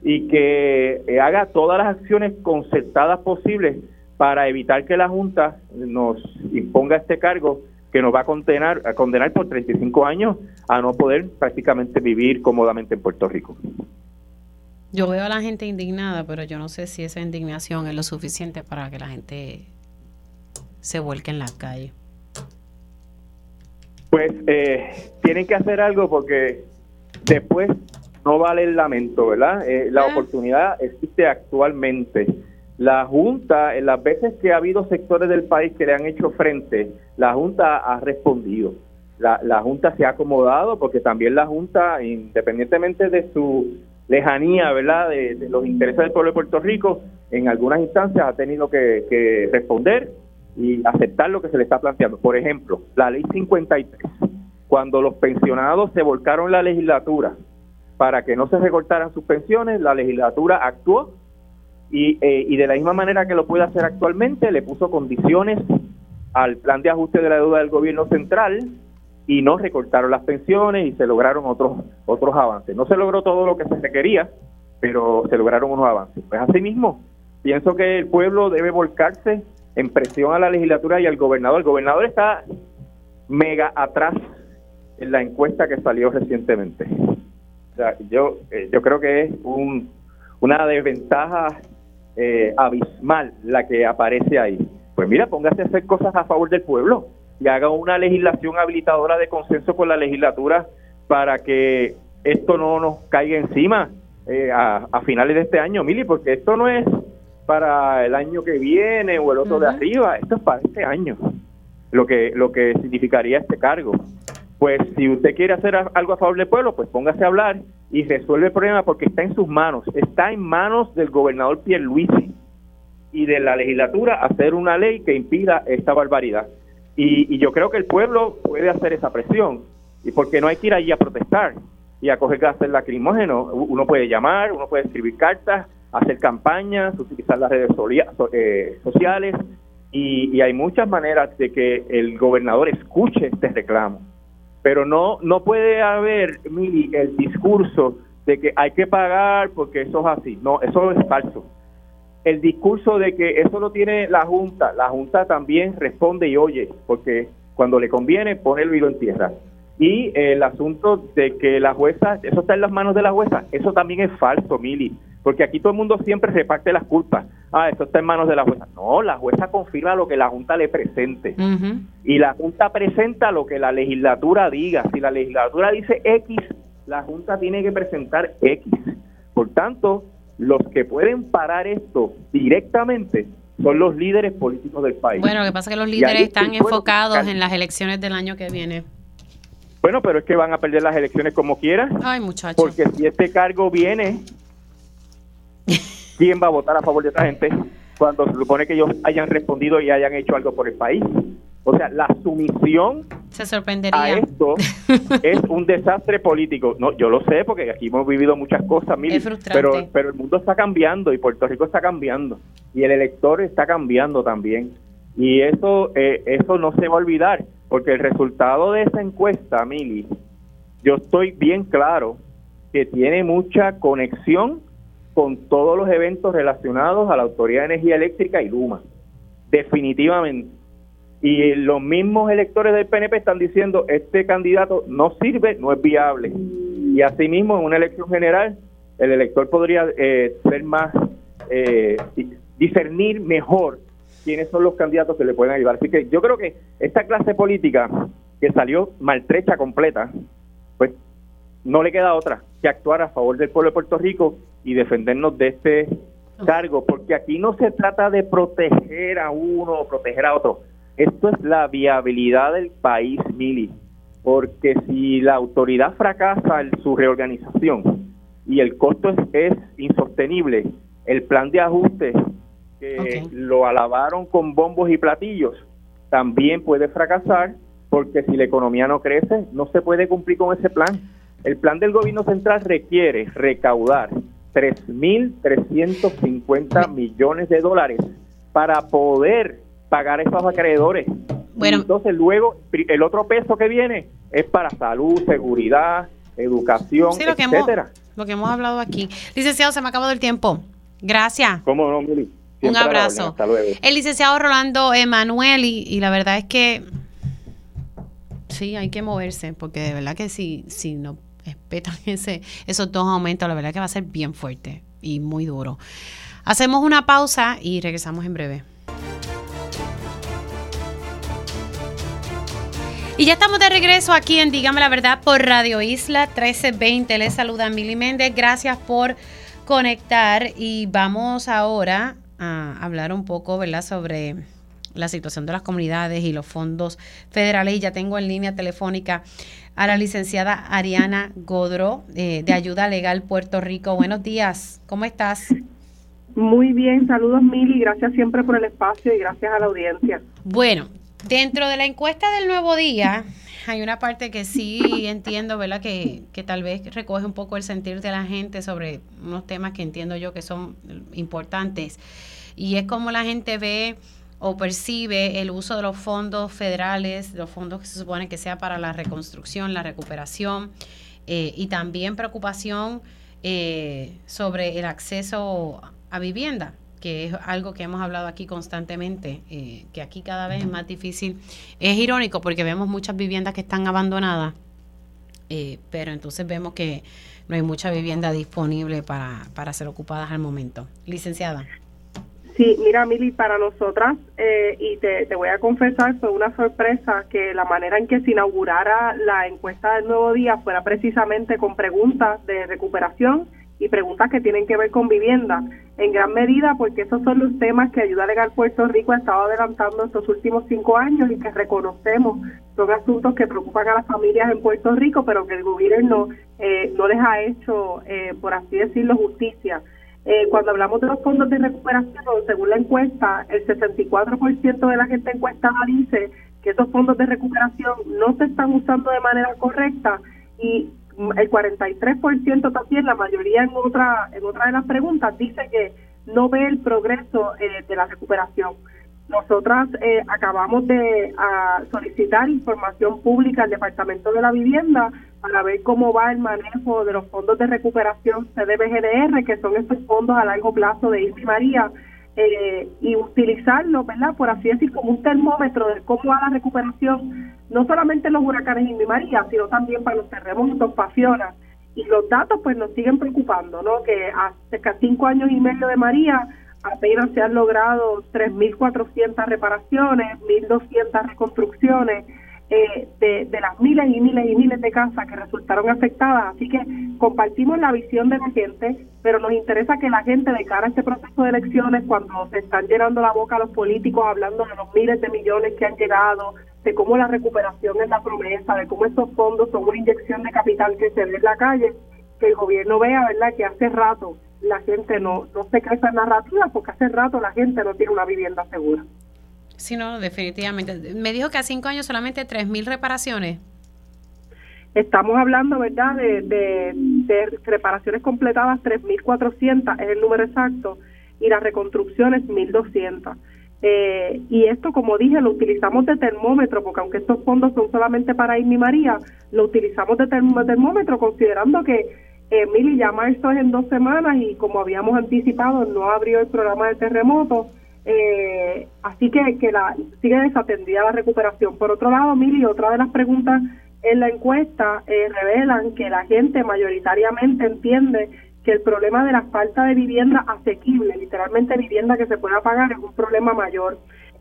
y que eh, haga todas las acciones concertadas posibles para evitar que la Junta nos imponga este cargo que nos va a condenar, a condenar por 35 años a no poder prácticamente vivir cómodamente en Puerto Rico. Yo veo a la gente indignada, pero yo no sé si esa indignación es lo suficiente para que la gente se vuelque en la calle. Pues eh, tienen que hacer algo porque después no vale el lamento, ¿verdad? Eh, la ah. oportunidad existe actualmente. La Junta, en las veces que ha habido sectores del país que le han hecho frente, la Junta ha respondido. La, la Junta se ha acomodado porque también la Junta, independientemente de su lejanía, ¿verdad?, de, los intereses del pueblo de Puerto Rico, en algunas instancias ha tenido que, que responder y aceptar lo que se le está planteando. Por ejemplo, la ley 53, cuando los pensionados se volcaron la legislatura para que no se recortaran sus pensiones, la legislatura actuó y, eh, y de la misma manera que lo puede hacer actualmente, le puso condiciones al plan de ajuste de la deuda del gobierno central y no recortaron las pensiones y se lograron otros otros avances. No se logró todo lo que se requería, pero se lograron unos avances. Pues asimismo, pienso que el pueblo debe volcarse en presión a la legislatura y al gobernador. El gobernador está mega atrás en la encuesta que salió recientemente. O sea, yo, eh, yo creo que es un, una desventaja eh, abismal la que aparece ahí. Pues mira, póngase a hacer cosas a favor del pueblo y haga una legislación habilitadora de consenso con la legislatura para que esto no nos caiga encima eh, a, finales de este año, Mili, porque esto no es para el año que viene o el otro de arriba, esto es para este año, lo que, lo que significaría este cargo. Pues si usted quiere hacer algo a favor del pueblo, pues póngase a hablar y resuelve el problema porque está en sus manos, está en manos del gobernador Pierluisi y de la legislatura hacer una ley que impida esta barbaridad. Y, y yo creo que el pueblo puede hacer esa presión, y porque no hay que ir allí a protestar y a coger gases lacrimógenos. Uno puede llamar, uno puede escribir cartas, hacer campañas, utilizar las redes eh, sociales y, hay muchas maneras de que el gobernador escuche este reclamo. Pero no, no puede haber, Mili, el discurso de que hay que pagar porque eso es así. No, eso es falso. El discurso de que eso lo tiene la Junta, la Junta también responde y oye, porque cuando le conviene pone el oído en tierra. Y el asunto de que la jueza, eso está en las manos de la jueza, eso también es falso, Mili, porque aquí todo el mundo siempre reparte las culpas. Ah, eso está en manos de la jueza. No, la jueza confirma lo que la Junta le presente. Y la Junta presenta lo que la legislatura diga. Si la legislatura dice X, la Junta tiene que presentar X. Por tanto, los que pueden parar esto directamente son los líderes políticos del país. Bueno, lo que pasa es que los líderes están enfocados en las elecciones del año que viene. Bueno, pero es que van a perder las elecciones como quieran. Ay, muchachos. Porque si este cargo viene, ¿quién va a votar a favor de esta gente cuando se supone que ellos hayan respondido y hayan hecho algo por el país? O sea, la sumisión se sorprendería. a esto es un desastre político. No, yo lo sé porque aquí hemos vivido muchas cosas, mil, pero pero el mundo está cambiando y Puerto Rico está cambiando y el elector está cambiando también. Y eso eh, eso no se va a olvidar. Porque el resultado de esa encuesta, Mili, yo estoy bien claro que tiene mucha conexión con todos los eventos relacionados a la Autoridad de Energía Eléctrica y Luma. Definitivamente. Y los mismos electores del PNP están diciendo, este candidato no sirve, no es viable. Y asimismo, en una elección general, el elector podría eh, ser más, eh, discernir mejor quiénes son los candidatos que le pueden ayudar. Así que yo creo que esta clase política que salió maltrecha completa, no le queda otra que actuar a favor del pueblo de Puerto Rico y defendernos de este cargo, porque aquí no se trata de proteger a uno o proteger a otro. Esto es la viabilidad del país, Mili, porque si la autoridad fracasa en su reorganización y el costo es, es insostenible, el plan de ajuste que lo alabaron con bombos y platillos, también puede fracasar porque si la economía no crece, no se puede cumplir con ese plan. El plan del gobierno central requiere recaudar 3.350 millones de dólares para poder pagar a esos acreedores. Bueno, entonces luego el otro peso que viene es para salud, seguridad, educación, sí, lo que etcétera. Hemos, lo que hemos hablado aquí. Licenciado, se me ha acabado el tiempo. Gracias. ¿Cómo no, Mili? Un abrazo. El licenciado Rolando Emanuel y, la verdad es que sí, hay que moverse, porque de verdad que si, si no respetan ese, esos dos aumentos, la verdad que va a ser bien fuerte y muy duro. Hacemos una pausa y regresamos en breve. Y ya estamos de regreso aquí en Dígame la Verdad por Radio Isla 1320. Les saluda Mili Méndez. Gracias por conectar y vamos ahora hablar un poco, ¿verdad?, sobre la situación de las comunidades y los fondos federales. Y ya tengo en línea telefónica a la licenciada Ariana Godro eh, de Ayuda Legal Puerto Rico. Buenos días, ¿cómo estás? Muy bien, saludos Mili, gracias siempre por el espacio y gracias a la audiencia. Bueno, dentro de la encuesta del nuevo día hay una parte que sí entiendo, ¿verdad? Que, que tal vez recoge un poco el sentir de la gente sobre unos temas que entiendo yo que son importantes y es como la gente ve o percibe el uso de los fondos federales, los fondos que se supone que sea para la reconstrucción, la recuperación eh, y también preocupación eh, sobre el acceso a vivienda que es algo que hemos hablado aquí constantemente, eh, que aquí cada vez es más difícil. Es irónico porque vemos muchas viviendas que están abandonadas, pero entonces vemos que no hay mucha vivienda disponible para, para ser ocupadas al momento. Licenciada. Sí, mira, Mili, para nosotras, eh, y te, te voy a confesar, fue una sorpresa que la manera en que se inaugurara la encuesta del nuevo día fuera precisamente con preguntas de recuperación y preguntas que tienen que ver con vivienda, en gran medida porque esos son los temas que Ayuda Legal Puerto Rico ha estado adelantando estos últimos cinco años y que reconocemos son asuntos que preocupan a las familias en Puerto Rico, pero que el gobierno eh, no les ha hecho, eh, por así decirlo, justicia. Eh, cuando hablamos de los fondos de recuperación, según la encuesta, el 64% de la gente encuestada dice que esos fondos de recuperación no se están usando de manera correcta y el 43% también, la mayoría en otra, en otra de las preguntas, dice que no ve el progreso eh, de la recuperación. Nosotras eh, acabamos de solicitar información pública al Departamento de la Vivienda para ver cómo va el manejo de los fondos de recuperación CDBGDR, que son estos fondos a largo plazo de Irma María, eh, y utilizarlo, ¿verdad? Por así decir, como un termómetro de cómo va la recuperación, no solamente en los huracanes Irma María, sino también para los terremotos, pasionas. Y los datos pues nos siguen preocupando, ¿no? Que hace cinco años y medio de María apenas se han logrado 3.400 reparaciones, 1.200 reconstrucciones eh, de, de, las miles y miles y miles de casas que resultaron afectadas. Así que compartimos la visión de la gente, pero nos interesa que la gente de cara a este proceso de elecciones, cuando se están llenando la boca a los políticos hablando de los miles de millones que han llegado, de cómo la recuperación es la promesa, de cómo estos fondos son una inyección de capital que se ve en la calle, que el gobierno vea, ¿verdad?, que hace rato la gente no, no se cree esa narrativa porque hace rato la gente no tiene una vivienda segura. Sí, no, definitivamente. Me dijo que a cinco años solamente 3.000 reparaciones. Estamos hablando, ¿verdad?, de, de, reparaciones completadas 3.400 es el número exacto y las reconstrucciones 1.200. Eh, y esto, como dije, lo utilizamos de termómetro, porque aunque estos fondos son solamente para Irma María, lo utilizamos de termómetro considerando que eh, Mili, ya marzo es en dos semanas y como habíamos anticipado, no abrió el programa de terremoto, eh, así que, que la, sigue desatendida la recuperación. Por otro lado, Mili, otra de las preguntas en la encuesta eh, revelan que la gente mayoritariamente entiende que el problema de la falta de vivienda asequible, literalmente vivienda que se pueda pagar, es un problema mayor.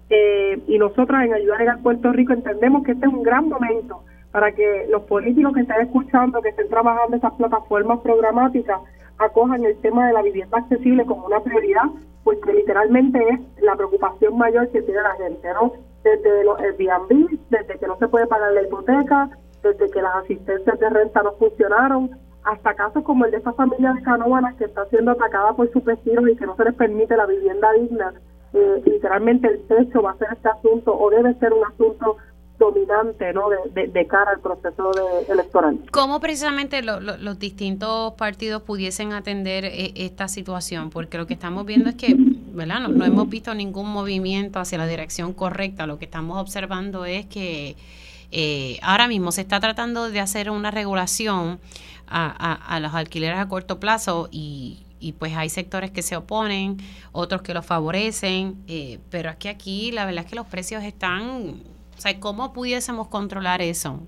Eh, y nosotras en Ayudar a Puerto Rico entendemos que este es un gran momento para que los políticos que estén escuchando, que estén trabajando esas plataformas programáticas, acojan el tema de la vivienda accesible como una prioridad, porque literalmente es la preocupación mayor que tiene la gente, ¿no? Desde los Airbnb, desde que no se puede pagar la hipoteca, desde que las asistencias de renta no funcionaron, hasta casos como el de esa familia de Canóvanas que está siendo atacada por sus vecinos y que no se les permite la vivienda digna. Eh, literalmente el techo va a ser este asunto o debe ser un asunto dominante ¿no? de, cara al proceso electoral. ¿Cómo precisamente los distintos partidos pudiesen atender e, esta situación? Porque lo que estamos viendo es que ¿verdad? No, hemos visto ningún movimiento hacia la dirección correcta. Lo que estamos observando es que eh, ahora mismo se está tratando de hacer una regulación a, los alquileres a corto plazo y, pues hay sectores que se oponen, otros que lo favorecen, eh, pero es que aquí la verdad es que los precios están o sea, ¿cómo pudiésemos controlar eso?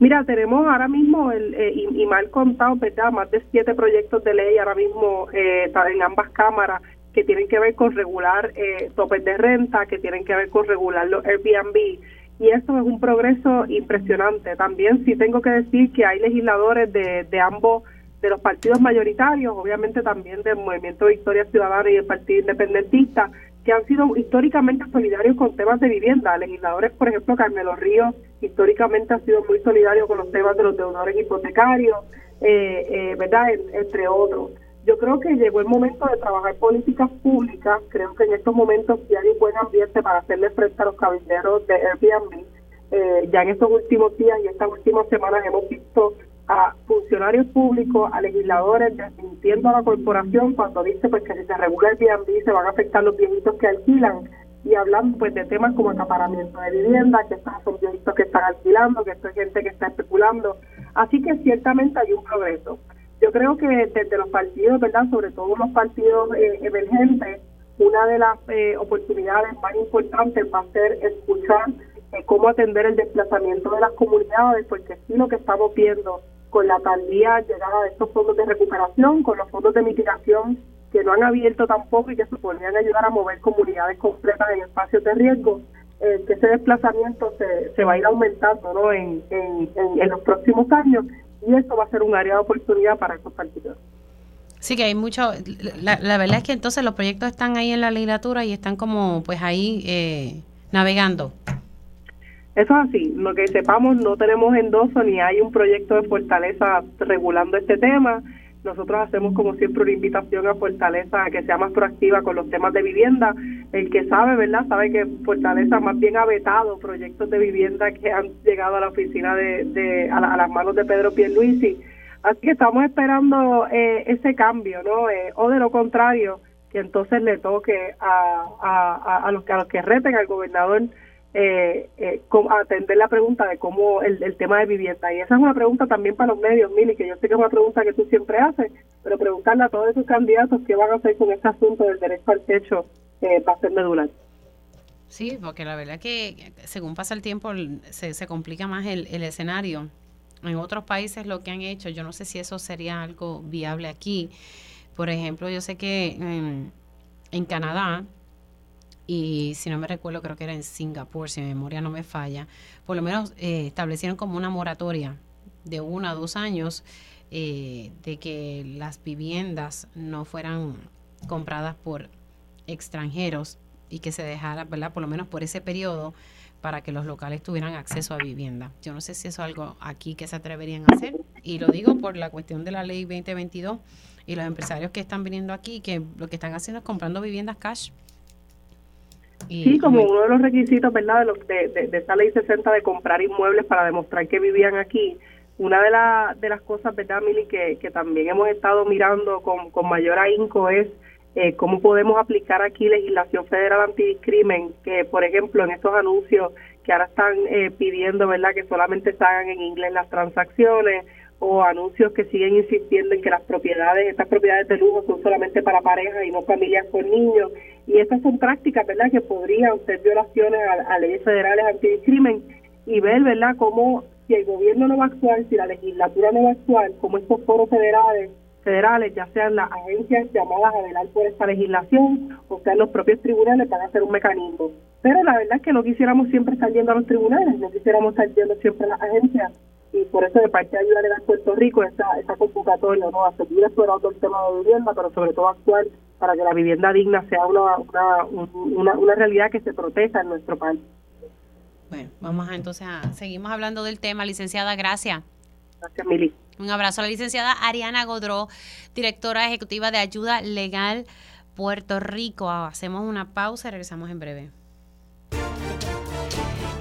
Mira, tenemos ahora mismo, el, eh, y, mal contado, ¿verdad? más de siete proyectos de ley ahora mismo eh, en ambas cámaras que tienen que ver con regular eh, topes de renta, que tienen que ver con regular los Airbnb. Y eso es un progreso impresionante. También sí tengo que decir que hay legisladores de, ambos, de los partidos mayoritarios, obviamente también del Movimiento Victoria Ciudadana y del Partido Independentista, que han sido históricamente solidarios con temas de vivienda. Legisladores, por ejemplo, Carmelo Ríos, históricamente ha sido muy solidario con los temas de los deudores hipotecarios, eh, eh, ¿verdad? entre otros. Yo creo que llegó el momento de trabajar políticas públicas. Creo que en estos momentos sí hay un buen ambiente para hacerle frente a los cabilderos de Airbnb. Eh, ya en estos últimos días y estas últimas semanas hemos visto a funcionarios públicos, a legisladores, desmintiendo a la corporación cuando dice pues que si se regula el Airbnb se van a afectar los viejitos que alquilan y hablando pues de temas como acaparamiento de vivienda, que estos son viejitos que están alquilando, que esto es gente que está especulando. Así que ciertamente hay un progreso. Yo creo que desde los partidos, ¿verdad? Sobre todo los partidos eh, emergentes, una de las eh, oportunidades más importantes va a ser escuchar eh, cómo atender el desplazamiento de las comunidades, porque sí lo que estamos viendo con la tardía llegada de estos fondos de recuperación, con los fondos de mitigación que no han abierto tampoco y que se podrían ayudar a mover comunidades completas en espacios de riesgo, eh, que ese desplazamiento se, se va a ir aumentando ¿no? en, en, en, los próximos años y eso va a ser un área de oportunidad para estos partidos. Sí, que hay mucho, la, la, verdad es que entonces los proyectos están ahí en la legislatura y están como pues ahí eh, navegando. Eso es así, lo que sepamos no tenemos endoso ni hay un proyecto de Fortaleza regulando este tema. Nosotros hacemos como siempre una invitación a Fortaleza a que sea más proactiva con los temas de vivienda. El que sabe, ¿verdad? Sabe que Fortaleza más bien ha vetado proyectos de vivienda que han llegado a la oficina de, de a, las manos de Pedro Pierluisi. Así que estamos esperando eh, ese cambio, ¿no? Eh, o de lo contrario, que entonces le toque a, a, a, los, a los que reten al gobernador eh, eh atender la pregunta de cómo el, tema de vivienda. Y esa es una pregunta también para los medios, Mili, que yo sé que es una pregunta que tú siempre haces, pero preguntarle a todos esos candidatos qué van a hacer con este asunto del derecho al techo eh, va a ser medular. Sí, porque la verdad que según pasa el tiempo se, se complica más el, escenario. En otros países lo que han hecho, yo no sé si eso sería algo viable aquí. Por ejemplo, yo sé que en Canadá y si no me recuerdo, creo que era en Singapur, si mi memoria no me falla, por lo menos eh, establecieron como una moratoria de uno a dos años eh, de que las viviendas no fueran compradas por extranjeros y que se dejara, ¿verdad? Por lo menos por ese periodo para que los locales tuvieran acceso a vivienda. Yo no sé si eso es algo aquí que se atreverían a hacer y lo digo por la cuestión de la ley 2022 y los empresarios que están viniendo aquí que lo que están haciendo es comprando viviendas cash sí, como uno de los requisitos, ¿verdad?, de, de, de, esta ley 60 de comprar inmuebles para demostrar que vivían aquí. Una de, la, de las cosas, ¿verdad, Mili, que, que también hemos estado mirando con, con mayor ahínco es eh, cómo podemos aplicar aquí legislación federal antidiscrimen, que por ejemplo en estos anuncios que ahora están eh, pidiendo, ¿verdad?, que solamente se hagan en inglés las transacciones o anuncios que siguen insistiendo en que las propiedades, estas propiedades de lujo son solamente para parejas y no familias con niños. Y estas son prácticas, ¿verdad?, que podrían ser violaciones a, leyes federales antidiscrimen y ver, ¿verdad?, cómo si el gobierno no va a actuar, si la legislatura no va a actuar, como estos foros federales, federales, ya sean las agencias llamadas a velar por esta legislación o sean los propios tribunales, van a hacer un mecanismo. Pero la verdad es que no quisiéramos siempre estar yendo a los tribunales, no quisiéramos estar yendo siempre a las agencias y por eso de parte de Ayuda Legal Puerto Rico esa, esa convocatoria ¿no? a seguir explorando el tema de vivienda pero sobre todo actuar para que la vivienda digna sea una, una, una, realidad que se proteja en nuestro país. Bueno, vamos a entonces a, seguimos hablando del tema, licenciada, gracias. Gracias, Mili. Un abrazo a la licenciada Ariana Godró, directora ejecutiva de Ayuda Legal Puerto Rico. Hacemos una pausa y regresamos en breve.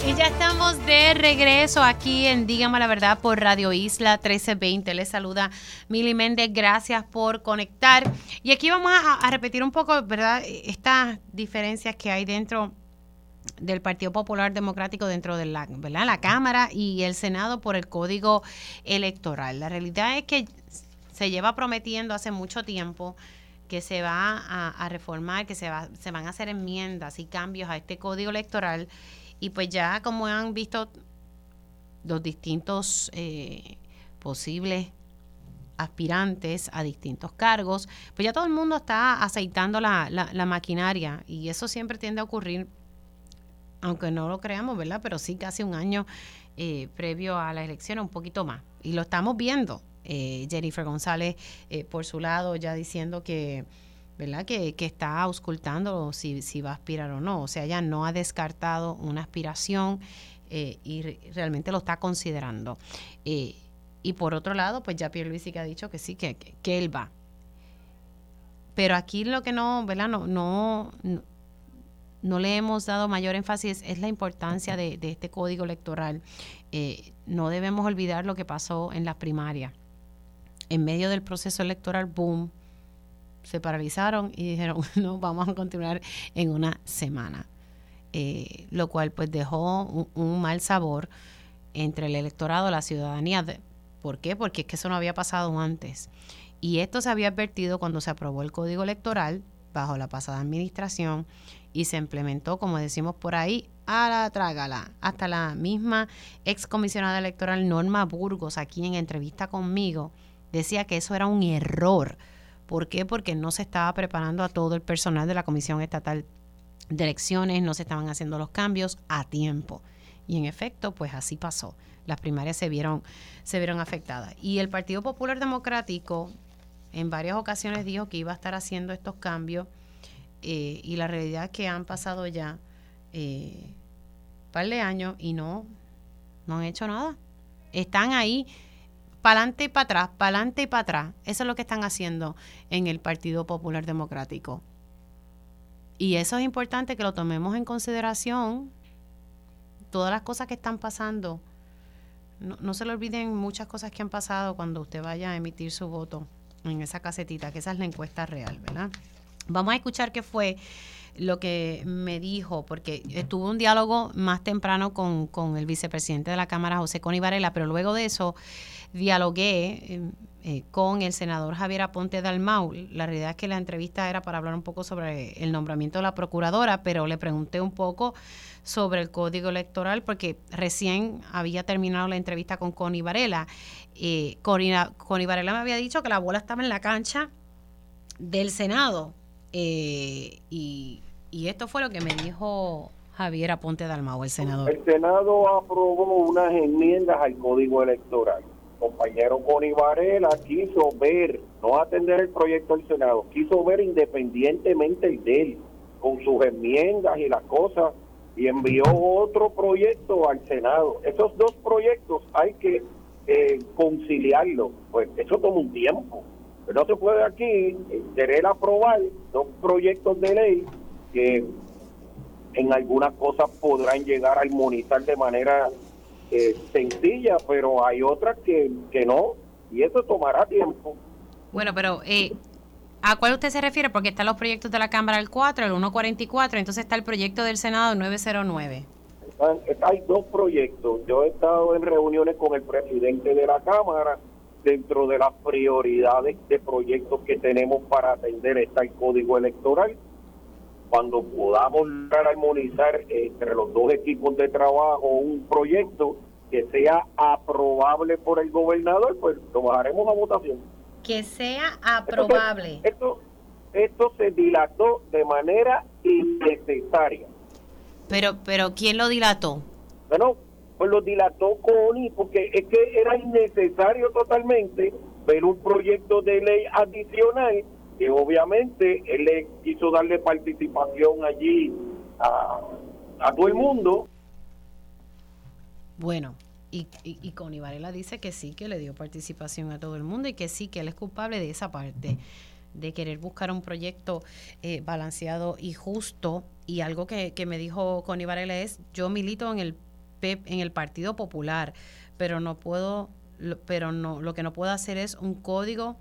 Y ya estamos de regreso aquí en Dígame la Verdad por Radio Isla 1320. Les saluda Mili Méndez. Gracias por conectar. Y aquí vamos a, repetir un poco, ¿verdad? Estas diferencias que hay dentro del Partido Popular Democrático dentro de la, ¿verdad? la Cámara y el Senado por el Código Electoral. La realidad es que se lleva prometiendo hace mucho tiempo que se va a, reformar, que se, va, se van a hacer enmiendas y cambios a este Código Electoral y pues ya como han visto los distintos eh, posibles aspirantes a distintos cargos, pues ya todo el mundo está aceitando la, la, maquinaria y eso siempre tiende a ocurrir, aunque no lo creamos, ¿verdad? Pero sí casi un año eh, previo a la elección, un poquito más. Y lo estamos viendo. Eh, Jennifer González, por su lado, ya diciendo que ¿verdad? Que, que está auscultando si, si va a aspirar o no. O sea, ella no ha descartado una aspiración eh, y realmente lo está considerando. Eh, y por otro lado, pues ya Pierluisi que ha dicho que sí, que, que, él va. Pero aquí lo que no, ¿verdad? No, no, no, le hemos dado mayor énfasis es la importancia de, de este código electoral. Eh, no debemos olvidar lo que pasó en las primarias. En medio del proceso electoral, boom, se paralizaron y dijeron, no, vamos a continuar en una semana. Eh, lo cual pues dejó un, mal sabor entre el electorado, la ciudadanía. ¿Por qué? Porque es que eso no había pasado antes. Y esto se había advertido cuando se aprobó el código electoral bajo la pasada administración y se implementó, como decimos por ahí, a la trágala. Hasta la misma excomisionada electoral Norma Burgos, aquí en entrevista conmigo, decía que eso era un error ¿Por qué? Porque no se estaba preparando a todo el personal de la Comisión Estatal de Elecciones, no se estaban haciendo los cambios a tiempo. Y en efecto, pues así pasó. Las primarias se vieron, se vieron afectadas. Y el Partido Popular Democrático en varias ocasiones dijo que iba a estar haciendo estos cambios eh, y la realidad es que han pasado ya eh, un par de años y no, no han hecho nada. Están ahí para adelante y para atrás, para adelante y para atrás. Eso es lo que están haciendo en el Partido Popular Democrático. Y eso es importante que lo tomemos en consideración. Todas las cosas que están pasando. No, no se le olviden muchas cosas que han pasado cuando usted vaya a emitir su voto en esa casetita, que esa es la encuesta real, ¿verdad? Vamos a escuchar qué fue lo que me dijo, porque tuve un diálogo más temprano con, con el vicepresidente de la Cámara, José Coni Varela, pero luego de eso dialogué eh, eh, con el senador Javier Aponte Dalmau. La realidad es que la entrevista era para hablar un poco sobre el nombramiento de la procuradora, pero le pregunté un poco sobre el código electoral porque recién había terminado la entrevista con Connie Varela. Eh, Connie, Varela me había dicho que la bola estaba en la cancha del Senado eh, y, y esto fue lo que me dijo Javier Aponte Dalmau, el senador. El Senado aprobó unas enmiendas al código electoral compañero Connie Varela quiso ver, no atender el proyecto del Senado, quiso ver independientemente el de él, con sus enmiendas y las cosas, y envió otro proyecto al Senado. Esos dos proyectos hay que eh, conciliarlos, pues eso toma un tiempo. No se puede aquí eh, querer aprobar dos proyectos de ley que en algunas cosas podrán llegar a armonizar de manera eh, sencilla, pero hay otras que, que no, y eso tomará tiempo. Bueno, pero eh, ¿a cuál usted se refiere? Porque están los proyectos de la Cámara el 4, el 144, entonces está el proyecto del Senado 909. hay dos proyectos. Yo he estado en reuniones con el presidente de la Cámara dentro de las prioridades de proyectos que tenemos para atender está el código electoral. Cuando podamos armonizar entre los dos equipos de trabajo un proyecto, que sea aprobable por el gobernador, pues lo bajaremos a votación. Que sea aprobable. Esto, esto, se dilató de manera innecesaria. Pero, pero ¿quién lo dilató? Bueno, pues lo dilató Connie, porque es que era innecesario totalmente ver un proyecto de ley adicional que obviamente él le quiso darle participación allí a, todo el mundo bueno, y, y, Connie Varela dice que sí, que le dio participación a todo el mundo y que sí, que él es culpable de esa parte, de querer buscar un proyecto eh, balanceado y justo. Y algo que, que me dijo Connie Varela es, yo milito en el PEP, en el Partido Popular, pero no puedo, pero no, lo que no puedo hacer es un código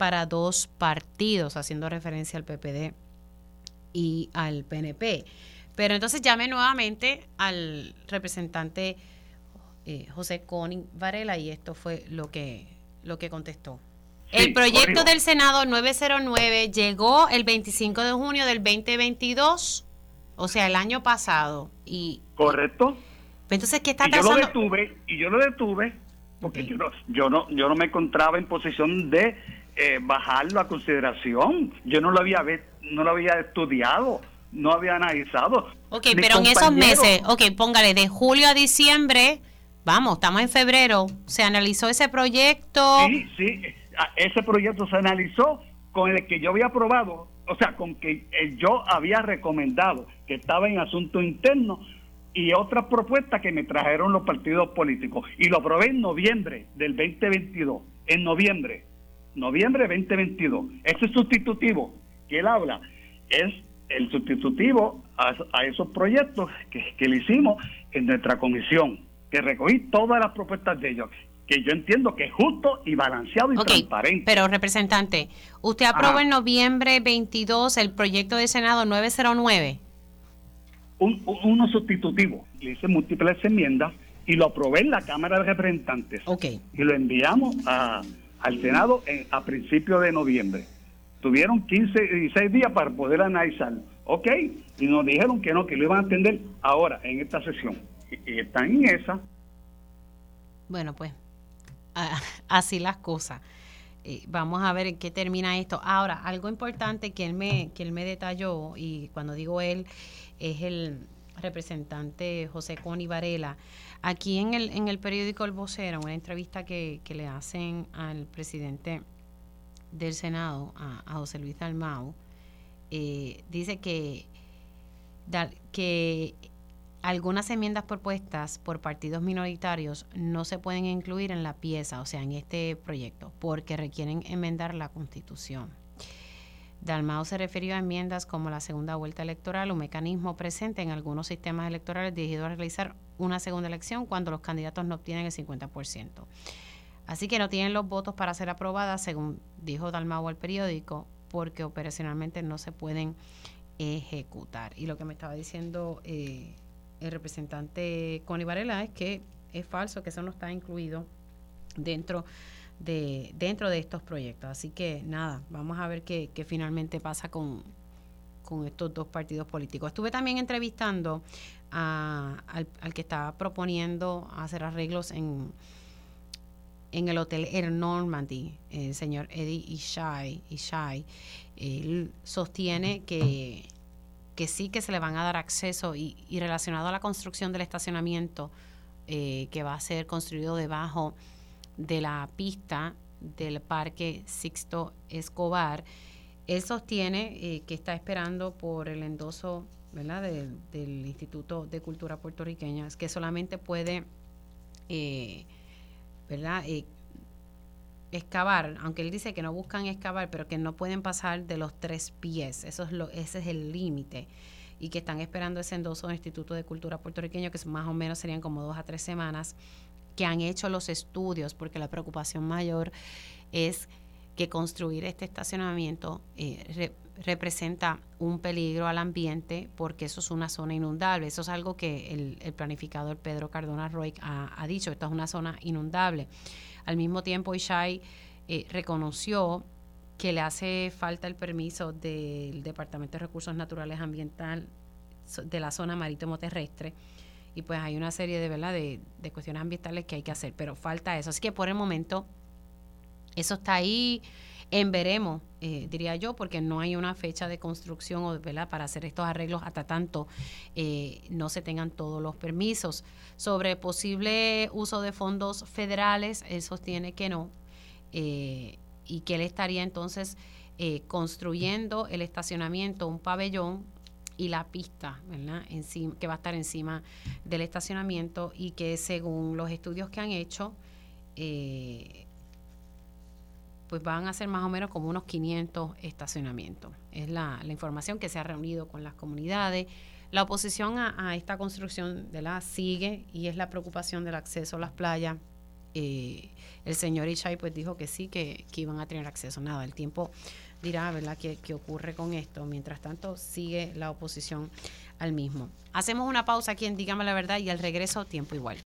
para dos partidos, haciendo referencia al PPD y al PNP. Pero entonces llame nuevamente al representante eh, José Conin Varela y esto fue lo que, lo que contestó. el proyecto del Senado 909 llegó el 25 de junio del 2022, o sea, el año pasado. y Correcto. Entonces, ¿qué está y Yo lo detuve, y yo lo detuve porque yo, no, yo, no, yo no me encontraba en posición de eh, bajarlo a consideración. Yo no lo había, no lo había estudiado, no había analizado. Ok, pero en esos meses, ok, póngale de julio a diciembre Vamos, estamos en febrero. ¿Se analizó ese proyecto? Sí, sí. Ese proyecto se analizó con el que yo había aprobado, o sea, con que eh, yo había recomendado que estaba en asunto interno y otras propuestas que me trajeron los partidos políticos. Y lo aprobé en noviembre del 2022. En noviembre. Noviembre 2022. Ese sustitutivo que él habla es el sustitutivo a, esos proyectos que, que le hicimos en nuestra comisión que recogí todas las propuestas de ellos, que yo entiendo que es justo y balanceado y transparente. Pero, representante, usted aprobó en noviembre 22 el proyecto de Senado 909. Un, uno sustitutivo. Le hice múltiples enmiendas y lo aprobé en la Cámara de Representantes. Okay. Y lo enviamos a, al Senado a principios de noviembre. Tuvieron 15, 16 días para poder analizarlo. Ok, y nos dijeron que no, que lo iban a atender ahora, en esta sesión y están en esa. Bueno, pues así las cosas. eh, vamos a ver en qué termina esto. Ahora, algo importante que él me, que él me detalló, y cuando digo él, es el representante José Coni Varela. Aquí en el, en el periódico El Vocero, una entrevista que, que le hacen al presidente del Senado, a, José Luis Dalmau, eh, dice que, que algunas enmiendas propuestas por partidos minoritarios no se pueden incluir en la pieza, o sea, en este proyecto, porque requieren enmendar la Constitución. Dalmao se refirió a enmiendas como la segunda vuelta electoral, un mecanismo presente en algunos sistemas electorales dirigido a realizar una segunda elección cuando los candidatos no obtienen el 50%. Así que no tienen los votos para ser aprobadas, según dijo Dalmau al periódico, porque operacionalmente no se pueden ejecutar. Y lo que me estaba diciendo eh, el representante Connie es que es falso, que eso no está incluido dentro de, dentro de estos proyectos. Así que nada, vamos a ver qué, finalmente pasa con, con estos dos partidos políticos. Estuve también entrevistando a, al, que estaba proponiendo hacer arreglos en, en el hotel Air Normandy, el señor Eddie Ishai. Ishai. Él sostiene que que sí que se le van a dar acceso y, relacionado a la construcción del estacionamiento eh, que va a ser construido debajo de la pista del Parque Sixto Escobar. Él sostiene eh, que está esperando por el endoso ¿verdad? del Instituto de Cultura Puertorriqueña, que solamente puede eh, ¿verdad? excavar, aunque él dice que no buscan excavar, pero que no pueden pasar de los tres pies. Eso es lo, ese es el límite. Y que están esperando ese endoso del Instituto de Cultura puertorriqueño, que más o menos serían como dos a tres semanas, que han hecho los estudios, porque la preocupación mayor es que construir este estacionamiento eh, representa un peligro al ambiente porque eso es una zona inundable. Eso es algo que el, planificador Pedro Cardona Roy ha, dicho, esta es una zona inundable. Al mismo tiempo, Ishai eh, reconoció que le hace falta el permiso del Departamento de Recursos Naturales Ambiental de la zona marítimo terrestre y pues hay una serie de, ¿verdad? de, de cuestiones ambientales que hay que hacer, pero falta eso. Así que por el momento eso está ahí en veremos, eh, diría yo, porque no hay una fecha de construcción o, ¿verdad? para hacer estos arreglos hasta tanto eh, no se tengan todos los permisos. Sobre posible uso de fondos federales, él sostiene que no, eh, y que él estaría entonces construyendo el estacionamiento, un pabellón y la pista, ¿verdad? Encima, que va a estar encima del estacionamiento y que según los estudios que han hecho, eh, pues van a ser más o menos como unos 500 estacionamientos. Es la, información que se ha reunido con las comunidades. La oposición a, esta construcción de la sigue y es la preocupación del acceso a las playas. Eh, el señor Ishay pues dijo que sí, que, iban a tener acceso. Nada, el tiempo dirá, ¿verdad?, qué, qué ocurre con esto. Mientras tanto, sigue la oposición al mismo. Hacemos una pausa aquí en Dígame la Verdad y al regreso, tiempo igual.